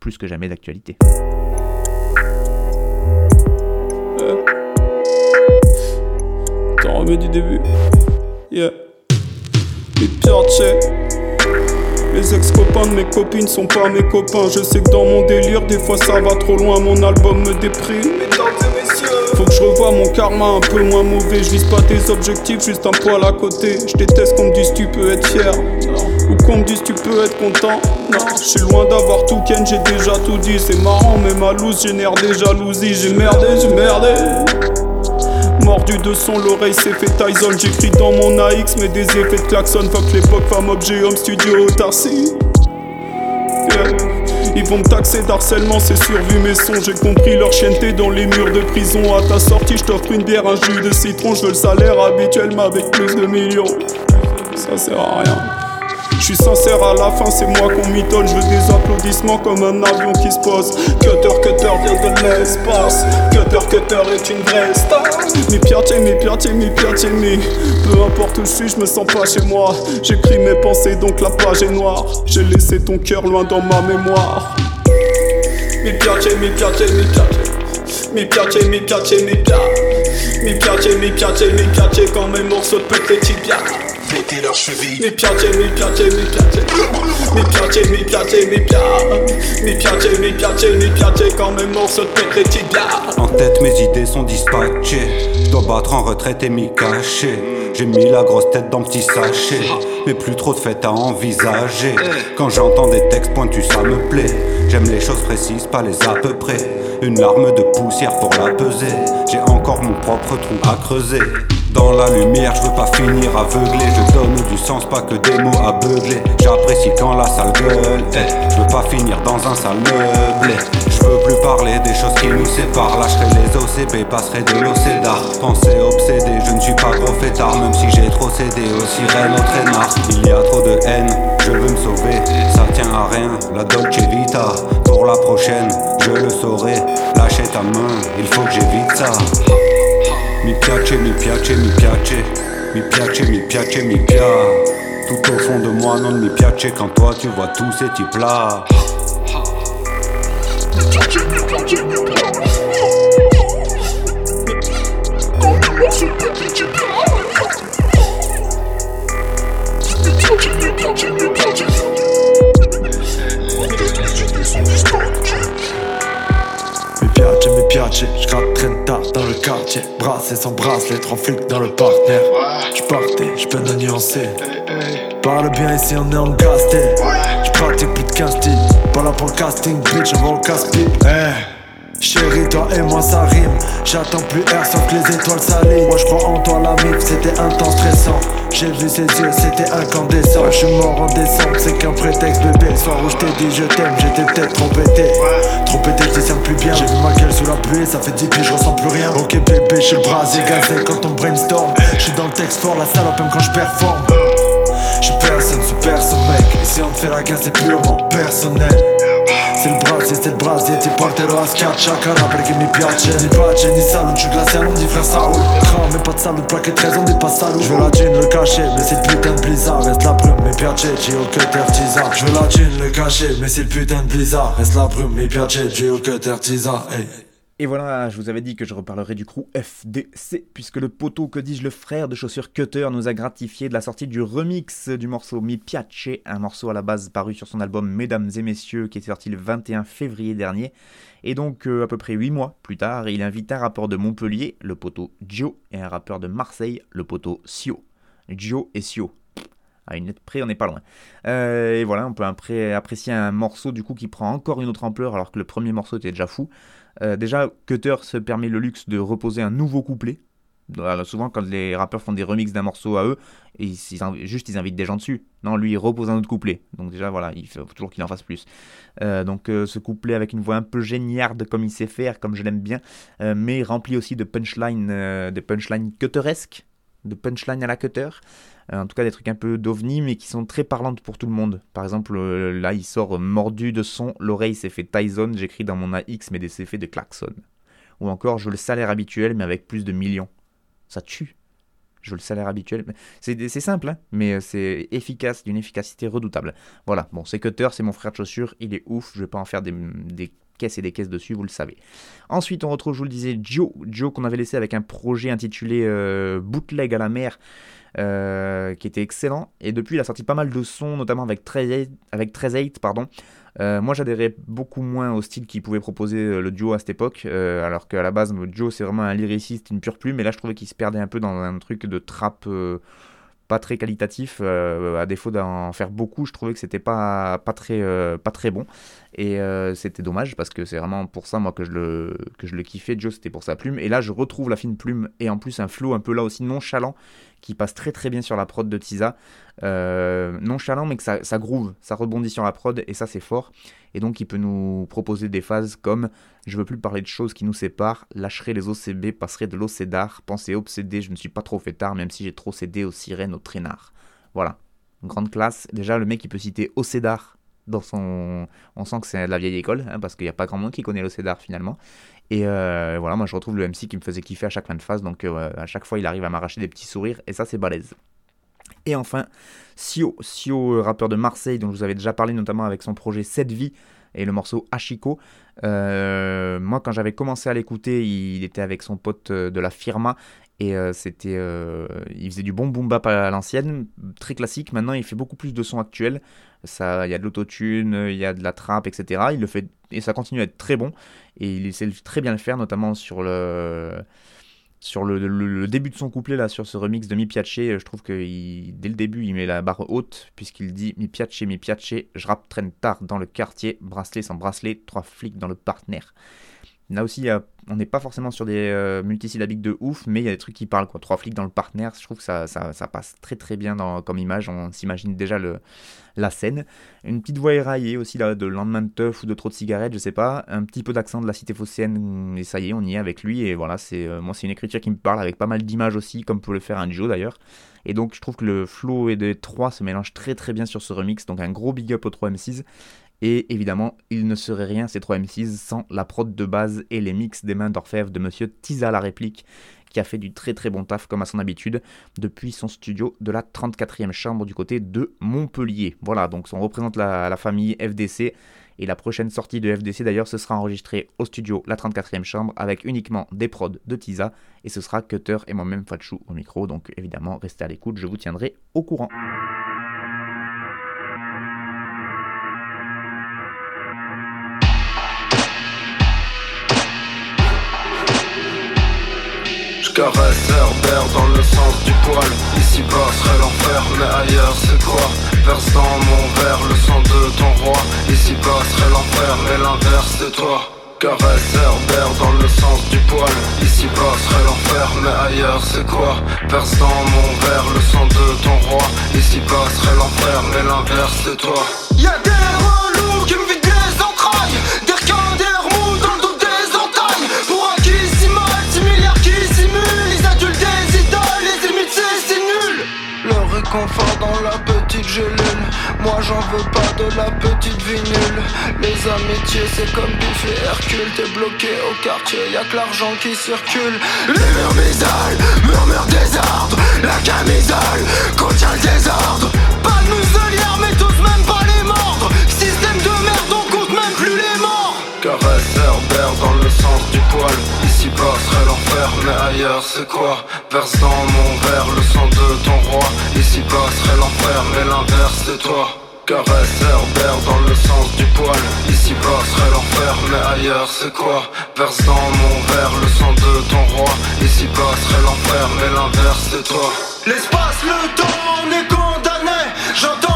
Speaker 1: Plus que jamais d'actualité.
Speaker 8: T'en remets du début. Yeah. Les pires Les ex-copains de mes copines sont pas mes copains. Je sais que dans mon délire, des fois ça va trop loin. Mon album me déprime. Faut que je revoie mon karma un peu moins mauvais. Je vise pas tes objectifs, juste un poil à côté. Je déteste qu'on me dise tu peux être fier. Ou qu'on me dise tu peux être content. Non, je suis loin d'avoir tout ken, j'ai déjà tout dit. C'est marrant, mais ma loose génère des jalousies. J'ai merdé, j'ai merdé. Mordu de son, l'oreille s'est fait Tyson. J'écris dans mon AX, mais des effets de klaxon. Fuck l'époque, femme objet, homme studio, autarcie. Ils vont me taxer d'harcèlement, c'est sûr, vu mes sons. J'ai compris leur chienneté dans les murs de prison. À ta sortie, je t'offre une bière, un jus de citron. Je veux le salaire habituel, mais avec plus de millions. Ça sert à rien. Je suis sincère à la fin, c'est moi qu'on mitonne. Je veux des applaudissements comme un avion qui se pose. Cutter, cutter vient de l'espace. Cutter, cutter est une vraie star. Mi piace, mi piace, mi piace, mi. Peu importe où je suis, je me sens pas chez moi. J'écris mes pensées, donc la page est noire. J'ai laissé ton cœur loin dans ma mémoire. Mi piace, mi piace. Mi piace, mi piace, mi piace. Quand mes morceaux de pété tibia péter leurs chevilles. Mi piace, mi piace, mi piace. Mi piace, mi piace, mi piace. Mi piace, mi piace, mi piace. Quand mes morceaux de les tibias.
Speaker 9: En tête, mes idées sont dispatchées. Dois battre en retraite et m'y cacher. J'ai mis la grosse tête dans petit sachet. Mais plus trop de fêtes à envisager. Quand j'entends des textes pointus, ça me plaît. J'aime les choses précises, pas les à peu près. Une larme de poussière pour la peser. J'ai encore mon propre trou à creuser. Dans la lumière, je veux pas finir aveuglé. Je donne du sens, pas que des mots aveuglés. J'apprécie quand la salle gueule. Eh, je veux pas finir dans un sale meublé. Je veux plus parler des choses qui nous séparent. Lâcherai les OCP, passerai de l'OCDAR. Pensée obsédé, je ne suis pas fêtard. Même si j'ai trop cédé aux sirènes, au traînard. Il y a trop de haine, je veux me sauver. Ça tient à rien, la Dolce Vita. Pour la prochaine, je le saurai. Lâchez ta main, il faut que j'évite ça. Mi piace, mi piace, mi piace. Mi piace, mi piace, mi piace. Tout au fond de moi non mi piace. Quand toi tu vois tous ces types là piace, mi piace
Speaker 10: je traîne tard dans le quartier. Brassé sans bracelet, trois flics dans le partenaire Je partais, je peux de nuancer. Parle bien ici on est en gasté Je pratique plus de 15 Pas là pour le casting, bitch, on va au casse-pipe Chérie, toi et moi ça rime. J'attends plus air sauf que les étoiles s'allument. Moi je crois en toi, la mif, c'était intense, stressant. J'ai vu ses yeux, c'était incandescent. Je suis mort en décembre, c'est qu'un prétexte, bébé. Le soir où je t'ai dit je t'aime, j'étais peut-être trop pété. Trop pété, je sens plus bien. J'ai vu ma gueule sous la pluie, ça fait 10 pieds, je ressens plus rien. Ok, bébé, je suis le brasier gazé quand on brainstorm. Je suis dans le texte fort, la salope même quand je performe. Je personne, super son mec. Ici on te fait la gueule, c'est purement personnel. Se il brasier, c'est le brasier Ti porterò a schiacciacara perché mi piace. Ni pace, ni salut, je glace non di frère Saoul mais pas de salut, plaque 13 on dit pas salut Je la jean, le cacher, mais c'est le putain de blizzard. Reste la brume, mi piace, Gio que t'ertisa Je veux la jean, le cacher, mais c'est le putain de blizzard. Reste la brume, mi piace, Gio que t'ertisa hey.
Speaker 1: Et voilà, je vous avais dit que je reparlerai du crew FDC, puisque le poteau, que dis-je, le frère de chaussures Cutter, nous a gratifié de la sortie du remix du morceau Mi Piace, un morceau à la base paru sur son album Mesdames et Messieurs, qui est sorti le 21 février dernier. Et donc, euh, à peu près 8 mois plus tard, il invite un rappeur de Montpellier, le poteau Gio, et un rappeur de Marseille, le poteau Sio. Gio et Sio. À une lettre près, on n'est pas loin. Euh, et voilà, on peut apprécier un morceau du coup qui prend encore une autre ampleur alors que le premier morceau était déjà fou. Euh, déjà, Cutter se permet le luxe de reposer un nouveau couplet. souvent, quand les rappeurs font des remixes d'un morceau à eux, ils, juste ils invitent des gens dessus. Non, lui, il repose un autre couplet. Donc, déjà, voilà, il faut toujours qu'il en fasse plus. Euh, donc, euh, ce couplet avec une voix un peu géniarde, comme il sait faire, comme je l'aime bien, mais rempli aussi de punchlines de punchline cutteresques, de punchline à la cutter. Euh, en tout cas des trucs un peu d'ovni, mais qui sont très parlantes pour tout le monde. Par exemple, euh, là, il sort mordu de son, l'oreille s'est fait Tyson, j'écris dans mon AX, mais des effets de klaxon. Ou encore, je le salaire habituel, mais avec plus de millions. Ça tue. Je le salaire habituel. C'est simple, hein, mais euh, c'est efficace, d'une efficacité redoutable. Voilà, bon, c'est Cutter, c'est mon frère de chaussures, il est ouf, je vais pas en faire des, caisses et des caisses dessus, vous le savez. Ensuite, on retrouve, je vous le disais, Joe, Joe qu'on avait laissé avec un projet intitulé Bootleg à la mer. Euh, qui était excellent. Et depuis, il a sorti pas mal de sons, notamment avec 13 avec 13 pardon. Euh, moi, j'adhérais beaucoup moins au style qu'il pouvait proposer euh, le duo à cette époque, alors qu'à la base, duo c'est vraiment un lyriciste, une pure plume. Mais là, je trouvais qu'il se perdait un peu dans un truc de trap pas très qualitatif. à défaut d'en faire beaucoup, je trouvais que c'était pas, très, pas très bon. Et c'était dommage parce que c'est vraiment pour ça, moi, que je le, que je le kiffais. Joe, c'était pour sa plume. Et là, je retrouve la fine plume et en plus un flow un peu là aussi nonchalant qui passe très très bien sur la prod de Tisa. Euh, nonchalant, mais que ça, groove, ça rebondit sur la prod, et ça c'est fort. Et donc il peut nous proposer des phases comme Je veux plus parler de choses qui nous séparent, lâcherai les OCB, passerai de l'océdar, penser obsédé, je ne suis pas trop fait tard, même si j'ai trop cédé aux sirènes, aux traînards. Voilà, grande classe. Déjà, le mec il peut citer Océdar dans son. On sent que c'est de la vieille école, hein, parce qu'il n'y a pas grand monde qui connaît l'Océdar finalement. Et euh, voilà, moi je retrouve le MC qui me faisait kiffer à chaque fin de phase, donc euh, à chaque fois il arrive à m'arracher des petits sourires, et ça c'est balèze. Et enfin, Sio, Sio, euh, rappeur de Marseille, dont je vous avais déjà parlé notamment avec son projet 7 vie et le morceau Hachiko. moi, quand j'avais commencé à l'écouter, il était avec son pote de la firma et c'était, il faisait du bon boom bap à l'ancienne, très classique. Maintenant, il fait beaucoup plus de sons actuels. Il y a de l'autotune, il y a de la trappe, etc. Il le fait et ça continue à être très bon. Et il essaie très bien le faire, notamment sur le sur le, début de son couplet là, sur ce remix de Mi Piace. Je trouve que dès le début, il met la barre haute puisqu'il dit Mi Piace, Mi Piace, je rappe traîne tard dans le quartier, bracelet sans bracelet, trois flics dans le partenaire. Là aussi, il y a- on n'est pas forcément sur des euh, multisyllabiques de ouf, mais il y a des trucs qui parlent. Quoi. Trois flics dans le partenaire, je trouve que ça, ça, passe très très bien comme image. On s'imagine déjà le, la scène. Une petite voix éraillée aussi là, de lendemain de teuf ou de trop de cigarettes, je sais pas. Un petit peu d'accent de la cité phocéenne, et ça y est, on y est avec lui. Et voilà, c'est euh, moi c'est une écriture qui me parle avec pas mal d'images aussi, comme peut le faire un Joe d'ailleurs. Et donc je trouve que le flow et des trois se mélangent très très bien sur ce remix. Donc un gros big up aux 3 M6. Et évidemment, il ne serait rien ces 3 M6 sans la prod de base et les mix des mains d'orfèvre de monsieur Tisa la réplique, qui a fait du très très bon taf comme à son habitude depuis son studio de la 34e chambre du côté de Montpellier. Voilà, donc on représente la, famille FDC. Et la prochaine sortie de FDC d'ailleurs, ce sera enregistré au studio La 34e Chambre avec uniquement des prods de Tisa. Et ce sera Cutter et moi-même Fatchou au micro. Donc évidemment, restez à l'écoute, je vous tiendrai au courant.
Speaker 11: Caresse Herbert dans le sens du poil. Ici bas serait l'enfer mais ailleurs c'est quoi? Verse dans mon verre le sang de ton roi. Ici bas serait l'enfer mais l'inverse de toi. Caresse Herbert dans le sens du poil. Ici bas serait l'enfer mais ailleurs c'est quoi? Verse dans mon verre le sang de ton roi. Ici bas serait l'enfer mais l'inverse de toi.
Speaker 12: Y'a des relous qui me vident Le
Speaker 11: réconfort dans la petite gélule. Moi j'en veux pas de la petite vie nulle Les amitiés c'est comme Biff et Hercule. T'es bloqué au quartier, y'a que l'argent qui circule.
Speaker 12: Les murs m'isolent, murmure des ordres La camisole contient le désordre. Pas de muselière mais tous
Speaker 11: du poil. Ici bas serait l'enfer mais ailleurs c'est quoi? Verse mon verre le sang de ton roi. Ici bas serait l'enfer mais l'inverse de toi. Caresse Herbert dans le sens du poil. Ici bas serait l'enfer mais ailleurs c'est quoi? Verse mon verre le sang de ton roi. Ici bas serait l'enfer mais l'inverse de toi.
Speaker 12: L'espace, le temps, on est condamné. J'entends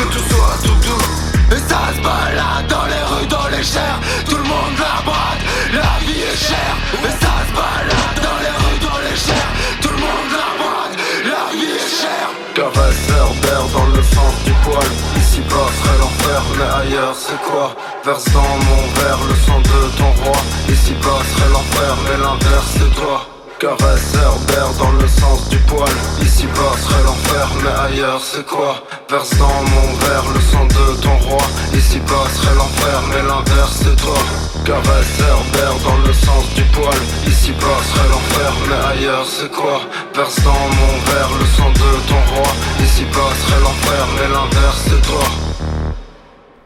Speaker 12: que
Speaker 11: tout soit tout doux.
Speaker 12: Et ça se balade dans les rues, dans les chairs. Tout le monde la brade, la vie est chère. Et ça se balade dans les rues, dans les chairs. Tout le monde la brade, la vie est chère.
Speaker 11: Caresse Herbert dans le sens du poil. Ici bas serait l'enfer mais ailleurs c'est quoi? Verse dans mon verre le sang de ton roi. Ici bas serait l'enfer mais l'inverse de toi Caresse Herbert dans le sens du poil. Ici bas serait l'enfer mais ailleurs c'est quoi? Verse dans mon verre le sang de ton roi. Ici bas serait l'enfer mais l'inverse de toi. Caresse Herbert dans le sens du poil. Ici bas serait l'enfer mais ailleurs c'est quoi? Verse dans mon verre le sang de ton roi. Ici bas serait l'enfer mais l'inverse de toi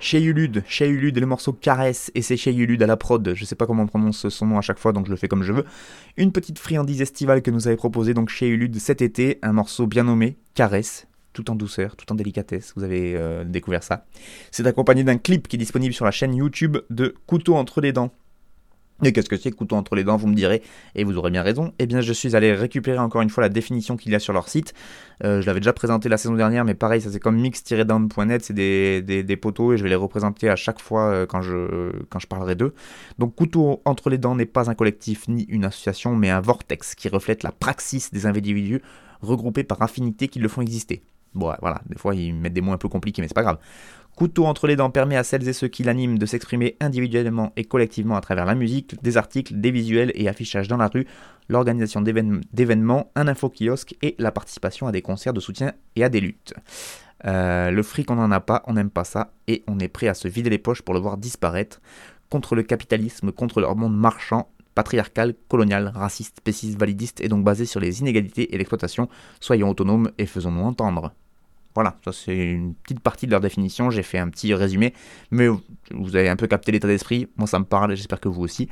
Speaker 1: Chez Ulude, Chez le morceau Caresse, et c'est Chez à la prod, je sais pas comment on prononce son nom à chaque fois, donc je le fais comme je veux. Une petite friandise estivale que nous avait proposé donc chez Ulude cet été, un morceau bien nommé, Caresse, tout en douceur, tout en délicatesse, vous avez euh, découvert ça. C'est accompagné d'un clip qui est disponible sur la chaîne YouTube de Couteau entre les dents. Et qu'est-ce que c'est couteau entre les dents, vous me direz, et vous aurez bien raison. Eh bien, je suis allé récupérer encore une fois la définition qu'il y a sur leur site. Euh, je l'avais déjà présenté la saison dernière, mais pareil, ça c'est comme mix-down.net, c'est des, des, poteaux et je vais les représenter à chaque fois euh, quand je, quand je parlerai d'eux. Donc, couteau entre les dents n'est pas un collectif ni une association, mais un vortex qui reflète la praxis des individus regroupés par affinité qui le font exister. Bon, voilà, des fois ils mettent des mots un peu compliqués, mais c'est pas grave. Couteau entre les dents permet à celles et ceux qui l'animent de s'exprimer individuellement et collectivement à travers la musique, des articles, des visuels et affichages dans la rue, l'organisation d'événements, un info-kiosque et la participation à des concerts de soutien et à des luttes. Euh, le fric, on n'en a pas, on n'aime pas ça, et on est prêt à se vider les poches pour le voir disparaître. Contre le capitalisme, contre leur monde marchand, patriarcal, colonial, raciste, spéciste, validiste, et donc basé sur les inégalités et l'exploitation. Soyons autonomes et faisons-nous entendre. Voilà, ça c'est une petite partie de leur définition, j'ai fait un petit résumé, mais vous avez un peu capté l'état d'esprit, moi ça me parle, j'espère que vous aussi.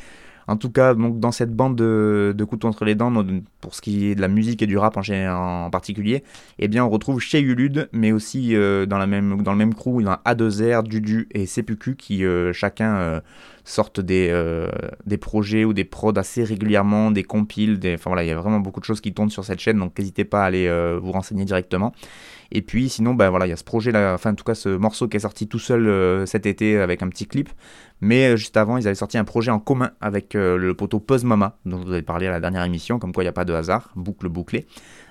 Speaker 1: En tout cas, donc, dans cette bande de, de couteaux entre les dents, pour ce qui est de la musique et du rap en, en particulier, eh bien, on retrouve chez Ulude, mais aussi euh, dans, le même crew, il y a A2R, Dudu et CPQ qui euh, chacun euh, sortent des, des projets ou des prods assez régulièrement, des compiles, des... enfin voilà, il y a vraiment beaucoup de choses qui tournent sur cette chaîne, donc n'hésitez pas à aller vous renseigner directement. Et puis sinon, ben voilà, il y a ce projet là, enfin en tout cas ce morceau qui est sorti tout seul cet été avec un petit clip. Mais euh, juste avant, ils avaient sorti un projet en commun avec euh, le poteau Puzz Mama, dont je vous avais parlé à la dernière émission, comme quoi il n'y a pas de hasard, boucle bouclée.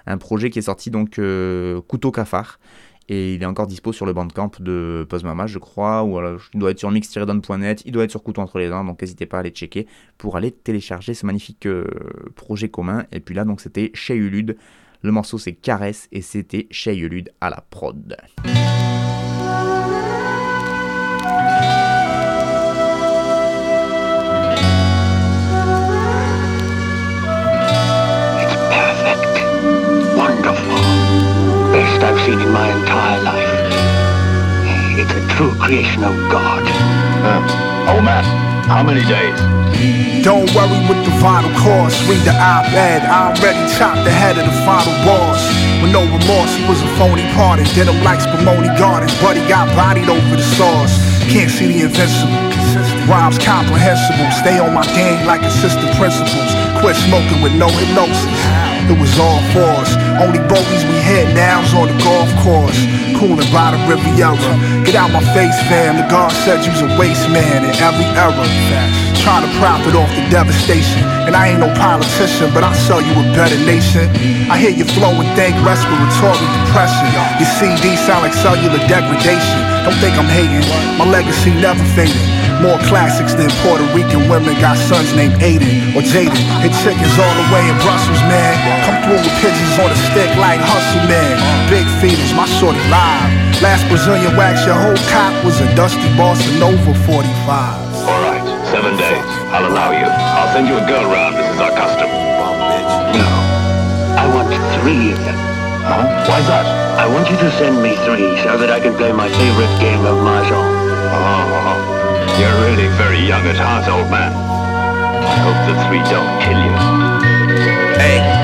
Speaker 1: Un projet qui est sorti donc euh, Couteau Cafard. Et il est encore dispo sur le bandcamp de Puzz Mama, je crois, ou alors il doit être sur mix-down.net, il doit être sur Couteau entre les dents, donc n'hésitez pas à aller checker pour aller télécharger ce magnifique projet commun. Et puis là, donc c'était chez Ulude. Le morceau c'est Caresse et c'était chez à la prod.
Speaker 13: best I've seen in my entire life. It's a true creation of God.
Speaker 14: Uh, oh man, how many days?
Speaker 15: Don't worry with the vital course. Read the op-ed. I already chopped the head of the final boss. With no remorse, he was a phony pardon. Did him like Spumoni Gardens, but he got bodied over the sauce. Can't see the invincible. Rhymes comprehensible. Stay on my game like assistant principals. Quit smoking with no hypnosis it was all for us. Only bogeys we hit now's on the golf course. Cooling by the Riviera. Get out my face, fam. The guard said you's a waste man in every era. Trying to profit off the devastation. And I ain't no politician, but I sell you a better nation. I hear you flow and think respiratory depression. Your CD sound like cellular degradation. Don't think I'm hating. My legacy never faded. More classics than Puerto Rican women got sons named Aiden or Jaden. Hit chickens all the way in Brussels, man. Come through with pigeons on a stick like Hustle, man. Big feeders, my shorty live. Last Brazilian wax, your whole cop was a dusty Bossa Nova 45.
Speaker 14: Alright, seven days. I'll allow you. I'll send you a girl round. This is our custom.
Speaker 13: No. I want three of them.
Speaker 14: Huh? Why's that?
Speaker 13: I want you to send me three so that I can play my favorite game of Mahjong.
Speaker 14: Oh. oh, oh. You're really very young at heart, old man. I hope the three don't kill you.
Speaker 16: Hey.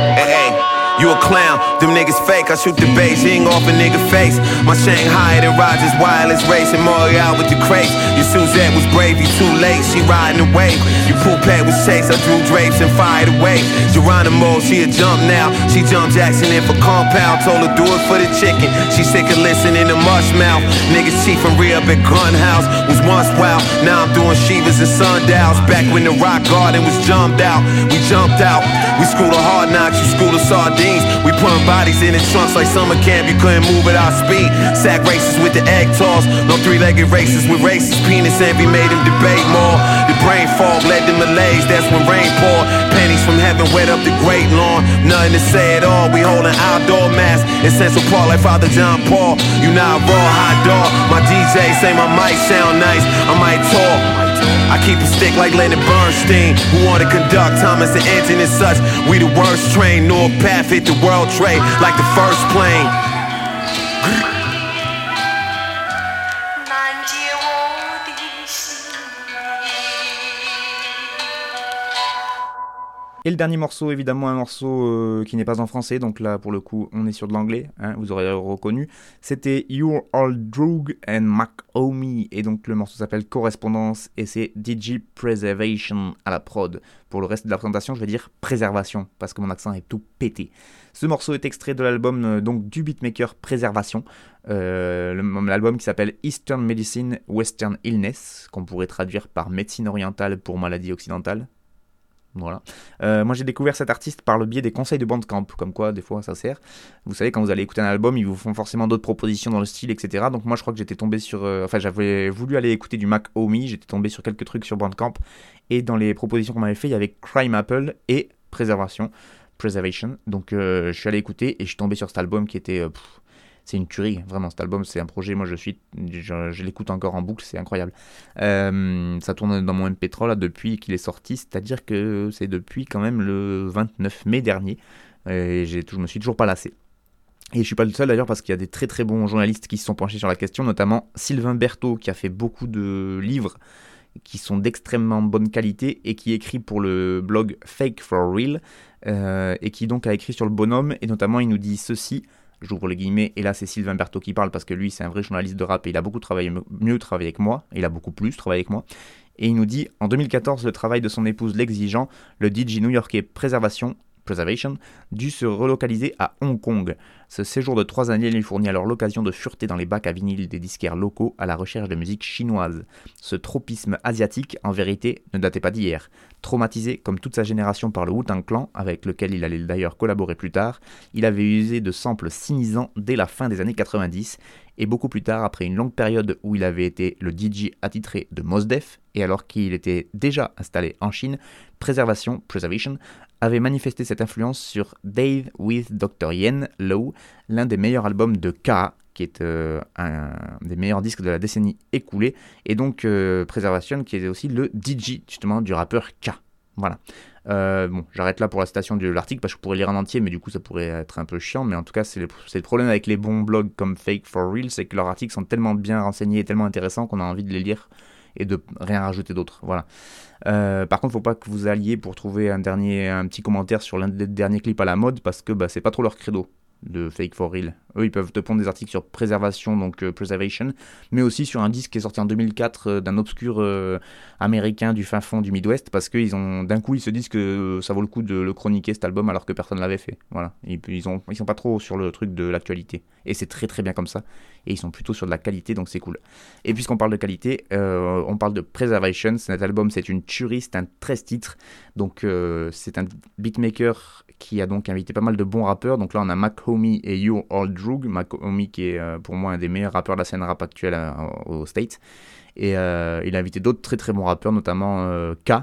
Speaker 16: You a clown, them niggas fake. I shoot the Beijing off a nigga face. My Shanghai and Rogers wireless racing Morial with the crates. Your Suzette was brave, you too late. She riding away. You Poupette was chase. I drew drapes and fired away. Geronimo, she a jump now. She jumped Jackson in for compound. Told her do it for the chicken. She sick of listening to mush mouth. Niggas chief and re up at gun house was once wild. Now I'm doing Shivas and sundials. Back when the rock garden was jumped out. We jumped out. We school the hard knocks. You school the sardines. We putting bodies in the trunks like summer camp. You couldn't move at our speed. Sack races with the egg toss. No three-legged races with racist penis envy made him debate more. The brain fog led to malaise. That's when rain poured. Pennies from heaven wet up the great lawn. Nothing to say at all. We holding outdoor mass in Central Park like Father John Paul. You not raw hot dog. My DJ say my mic sound nice. I might talk. I keep a stick like Leonard Bernstein, who wanna conduct Thomas and engine and such. We the worst train, North Path hit the world trade like the first plane.
Speaker 1: Et le dernier morceau, évidemment, un morceau euh, qui n'est pas en français, donc là, pour le coup, on est sur de l'anglais, hein, vous aurez reconnu. C'était You're All Drug and Mac Omi, et donc le morceau s'appelle Correspondance, et c'est DJ Preservation à la prod. Pour le reste de la présentation, je vais dire préservation, parce que mon accent est tout pété. Ce morceau est extrait de l'album euh, donc du beatmaker Préservation, euh, l'album qui s'appelle Eastern Medicine, Western Illness, qu'on pourrait traduire par médecine orientale pour maladie occidentale. Voilà. Euh, moi j'ai découvert cet artiste par le biais des conseils de Bandcamp, comme quoi des fois ça sert. Vous savez, quand vous allez écouter un album, ils vous font forcément d'autres propositions dans le style, etc. Donc moi je crois que j'étais tombé sur. Euh, enfin, j'avais voulu aller écouter du Mac Omi, j'étais tombé sur quelques trucs sur Bandcamp. Et dans les propositions qu'on m'avait fait, il y avait Crime Apple et Préservation. Preservation. Donc euh, je suis allé écouter et je suis tombé sur cet album qui était c'est une tuerie, vraiment. Cet album, c'est un projet. Moi, je suis, je, l'écoute encore en boucle, c'est incroyable. Euh, ça tourne dans mon MP3 là depuis qu'il est sorti, c'est-à-dire que c'est depuis quand même le 29 mai dernier. Et je me suis toujours pas lassé. Et je suis pas le seul d'ailleurs parce qu'il y a des très très bons journalistes qui se sont penchés sur la question, notamment Sylvain Berthaud qui a fait beaucoup de livres qui sont d'extrêmement bonne qualité et qui écrit pour le blog Fake for Real euh, et qui donc a écrit sur le bonhomme et notamment il nous dit ceci. J'ouvre les guillemets, et là c'est Sylvain Berthaud qui parle parce que lui c'est un vrai journaliste de rap et il a beaucoup travaillé, mieux travaillé avec moi, il a beaucoup plus travaillé avec moi. Et il nous dit En 2014, le travail de son épouse l'exigeant, le DJ new-yorkais Préservation Preservation, dut se relocaliser à Hong Kong. Ce séjour de trois années lui fournit alors l'occasion de fureter dans les bacs à vinyle des disquaires locaux à la recherche de musique chinoise. Ce tropisme asiatique, en vérité, ne datait pas d'hier. Traumatisé comme toute sa génération par le Wu-Tang Clan, avec lequel il allait d'ailleurs collaborer plus tard, il avait usé de samples sinisants dès la fin des années 90, et beaucoup plus tard, après une longue période où il avait été le DJ attitré de Mos Def, et alors qu'il était déjà installé en Chine, Préservation, Preservation, avait manifesté cette influence sur Dave with Dr. Yen Low, l'un des meilleurs albums de K, qui est euh, un des meilleurs disques de la décennie écoulée, et donc euh, Preservation, qui est aussi le DJ justement du rappeur K. Voilà. Euh, bon, j'arrête là pour la citation de l'article parce que je pourrais lire en entier, mais du coup ça pourrait être un peu chiant. Mais en tout cas, c'est le, le, problème avec les bons blogs comme Fake for Real, c'est que leurs articles sont tellement bien renseignés et tellement intéressants qu'on a envie de les lire et de rien rajouter d'autre. Voilà. Euh, par contre, faut pas que vous alliez pour trouver un dernier, un petit commentaire sur l'un des derniers clips à la mode parce que bah, c'est pas trop leur credo de Fake for Real. Eux, ils peuvent te prendre des articles sur préservation, donc euh, preservation, mais aussi sur un disque qui est sorti en 2004 euh, d'un obscur euh, américain du fin fond du Midwest, parce qu'ils d'un coup ils se disent que ça vaut le coup de le chroniquer cet album alors que personne l'avait fait. Voilà, ils, ils, ils sont pas trop sur le truc de l'actualité, et c'est très très bien comme ça. Et ils sont plutôt sur de la qualité, donc c'est cool. Et puisqu'on parle de qualité, on parle de Preservation. Cet album, c'est une tuerie, c'est un 13 titres. Donc c'est un beatmaker qui a donc invité pas mal de bons rappeurs. Donc là, on a Mac Homie et You All Drug. Mac Homie qui est euh, pour moi un des meilleurs rappeurs de la scène rap actuelle euh, aux States. Et euh, il a invité d'autres très très bons rappeurs, notamment K,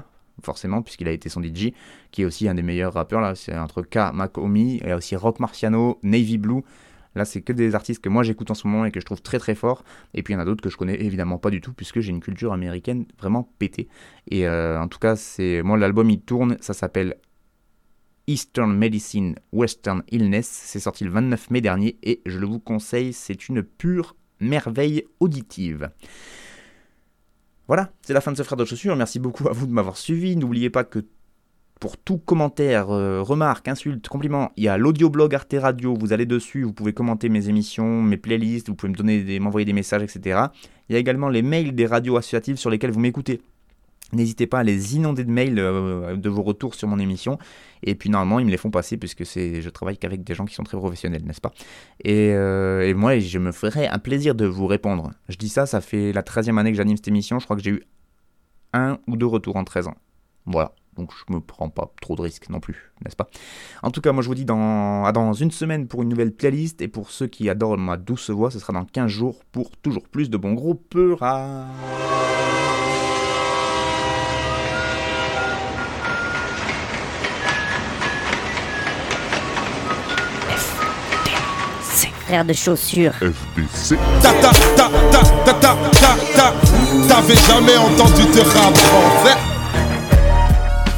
Speaker 1: forcément, puisqu'il a été son DJ, qui est aussi un des meilleurs rappeurs. Là, c'est entre K, Mac Homie, et aussi Rock Marciano, Navy Blue. Là, c'est que des artistes que moi j'écoute en ce moment et que je trouve très très forts. Et puis il y en a d'autres que je connais évidemment pas du tout, puisque j'ai une culture américaine vraiment pétée. Et en tout cas, c'est moi l'album il tourne, ça s'appelle Eastern Medicine Western Illness. C'est sorti le 29 mai dernier et je le vous conseille, c'est une pure merveille auditive. Voilà, c'est la fin de ce frère de chaussures. Merci beaucoup à vous de m'avoir suivi. N'oubliez pas que pour tout commentaire, euh, remarque, insulte, compliment, il y a l'audioblog Arte Radio. Vous allez dessus, vous pouvez commenter mes émissions, mes playlists, vous pouvez me donner, m'envoyer des messages, etc. Il y a également les mails des radios associatives sur lesquelles vous m'écoutez. N'hésitez pas à les inonder de mails euh, de vos retours sur mon émission. Et puis normalement, ils me les font passer puisque c'est, je travaille qu'avec des gens qui sont très professionnels, n'est-ce pas? Et, euh, et, moi, je me ferai un plaisir de vous répondre. Je dis ça, ça fait la 13e année que j'anime cette émission. Je crois que j'ai eu un ou deux retours en 13 ans. Voilà. Donc je me prends pas trop de risques non plus, n'est-ce pas? En tout cas, moi je vous dis dans, dans une semaine pour une nouvelle playlist. Et pour ceux qui adorent ma douce voix, ce sera dans 15 jours pour toujours plus de bons gros peuras.
Speaker 17: frère de chaussures.
Speaker 18: FBC. Ta ta ta ta ta ta ta ta. T'avais jamais entendu de rap français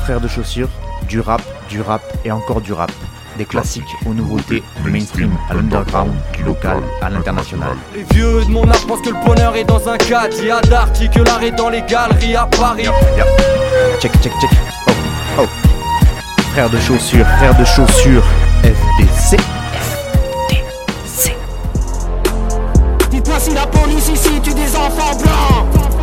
Speaker 1: Frère de chaussures, du rap, du rap et encore du rap. Des classiques aux nouveautés, du mainstream à l'underground, du local à l'international.
Speaker 19: Les vieux de mon âge pensent que le bonheur est dans un cadre. Il y a que l'art est dans les galeries à Paris.
Speaker 1: Check, check, check. Oh, oh. Frère de chaussures, frère de chaussures, FBC.
Speaker 20: Dites-moi si la police ici tue des enfants blancs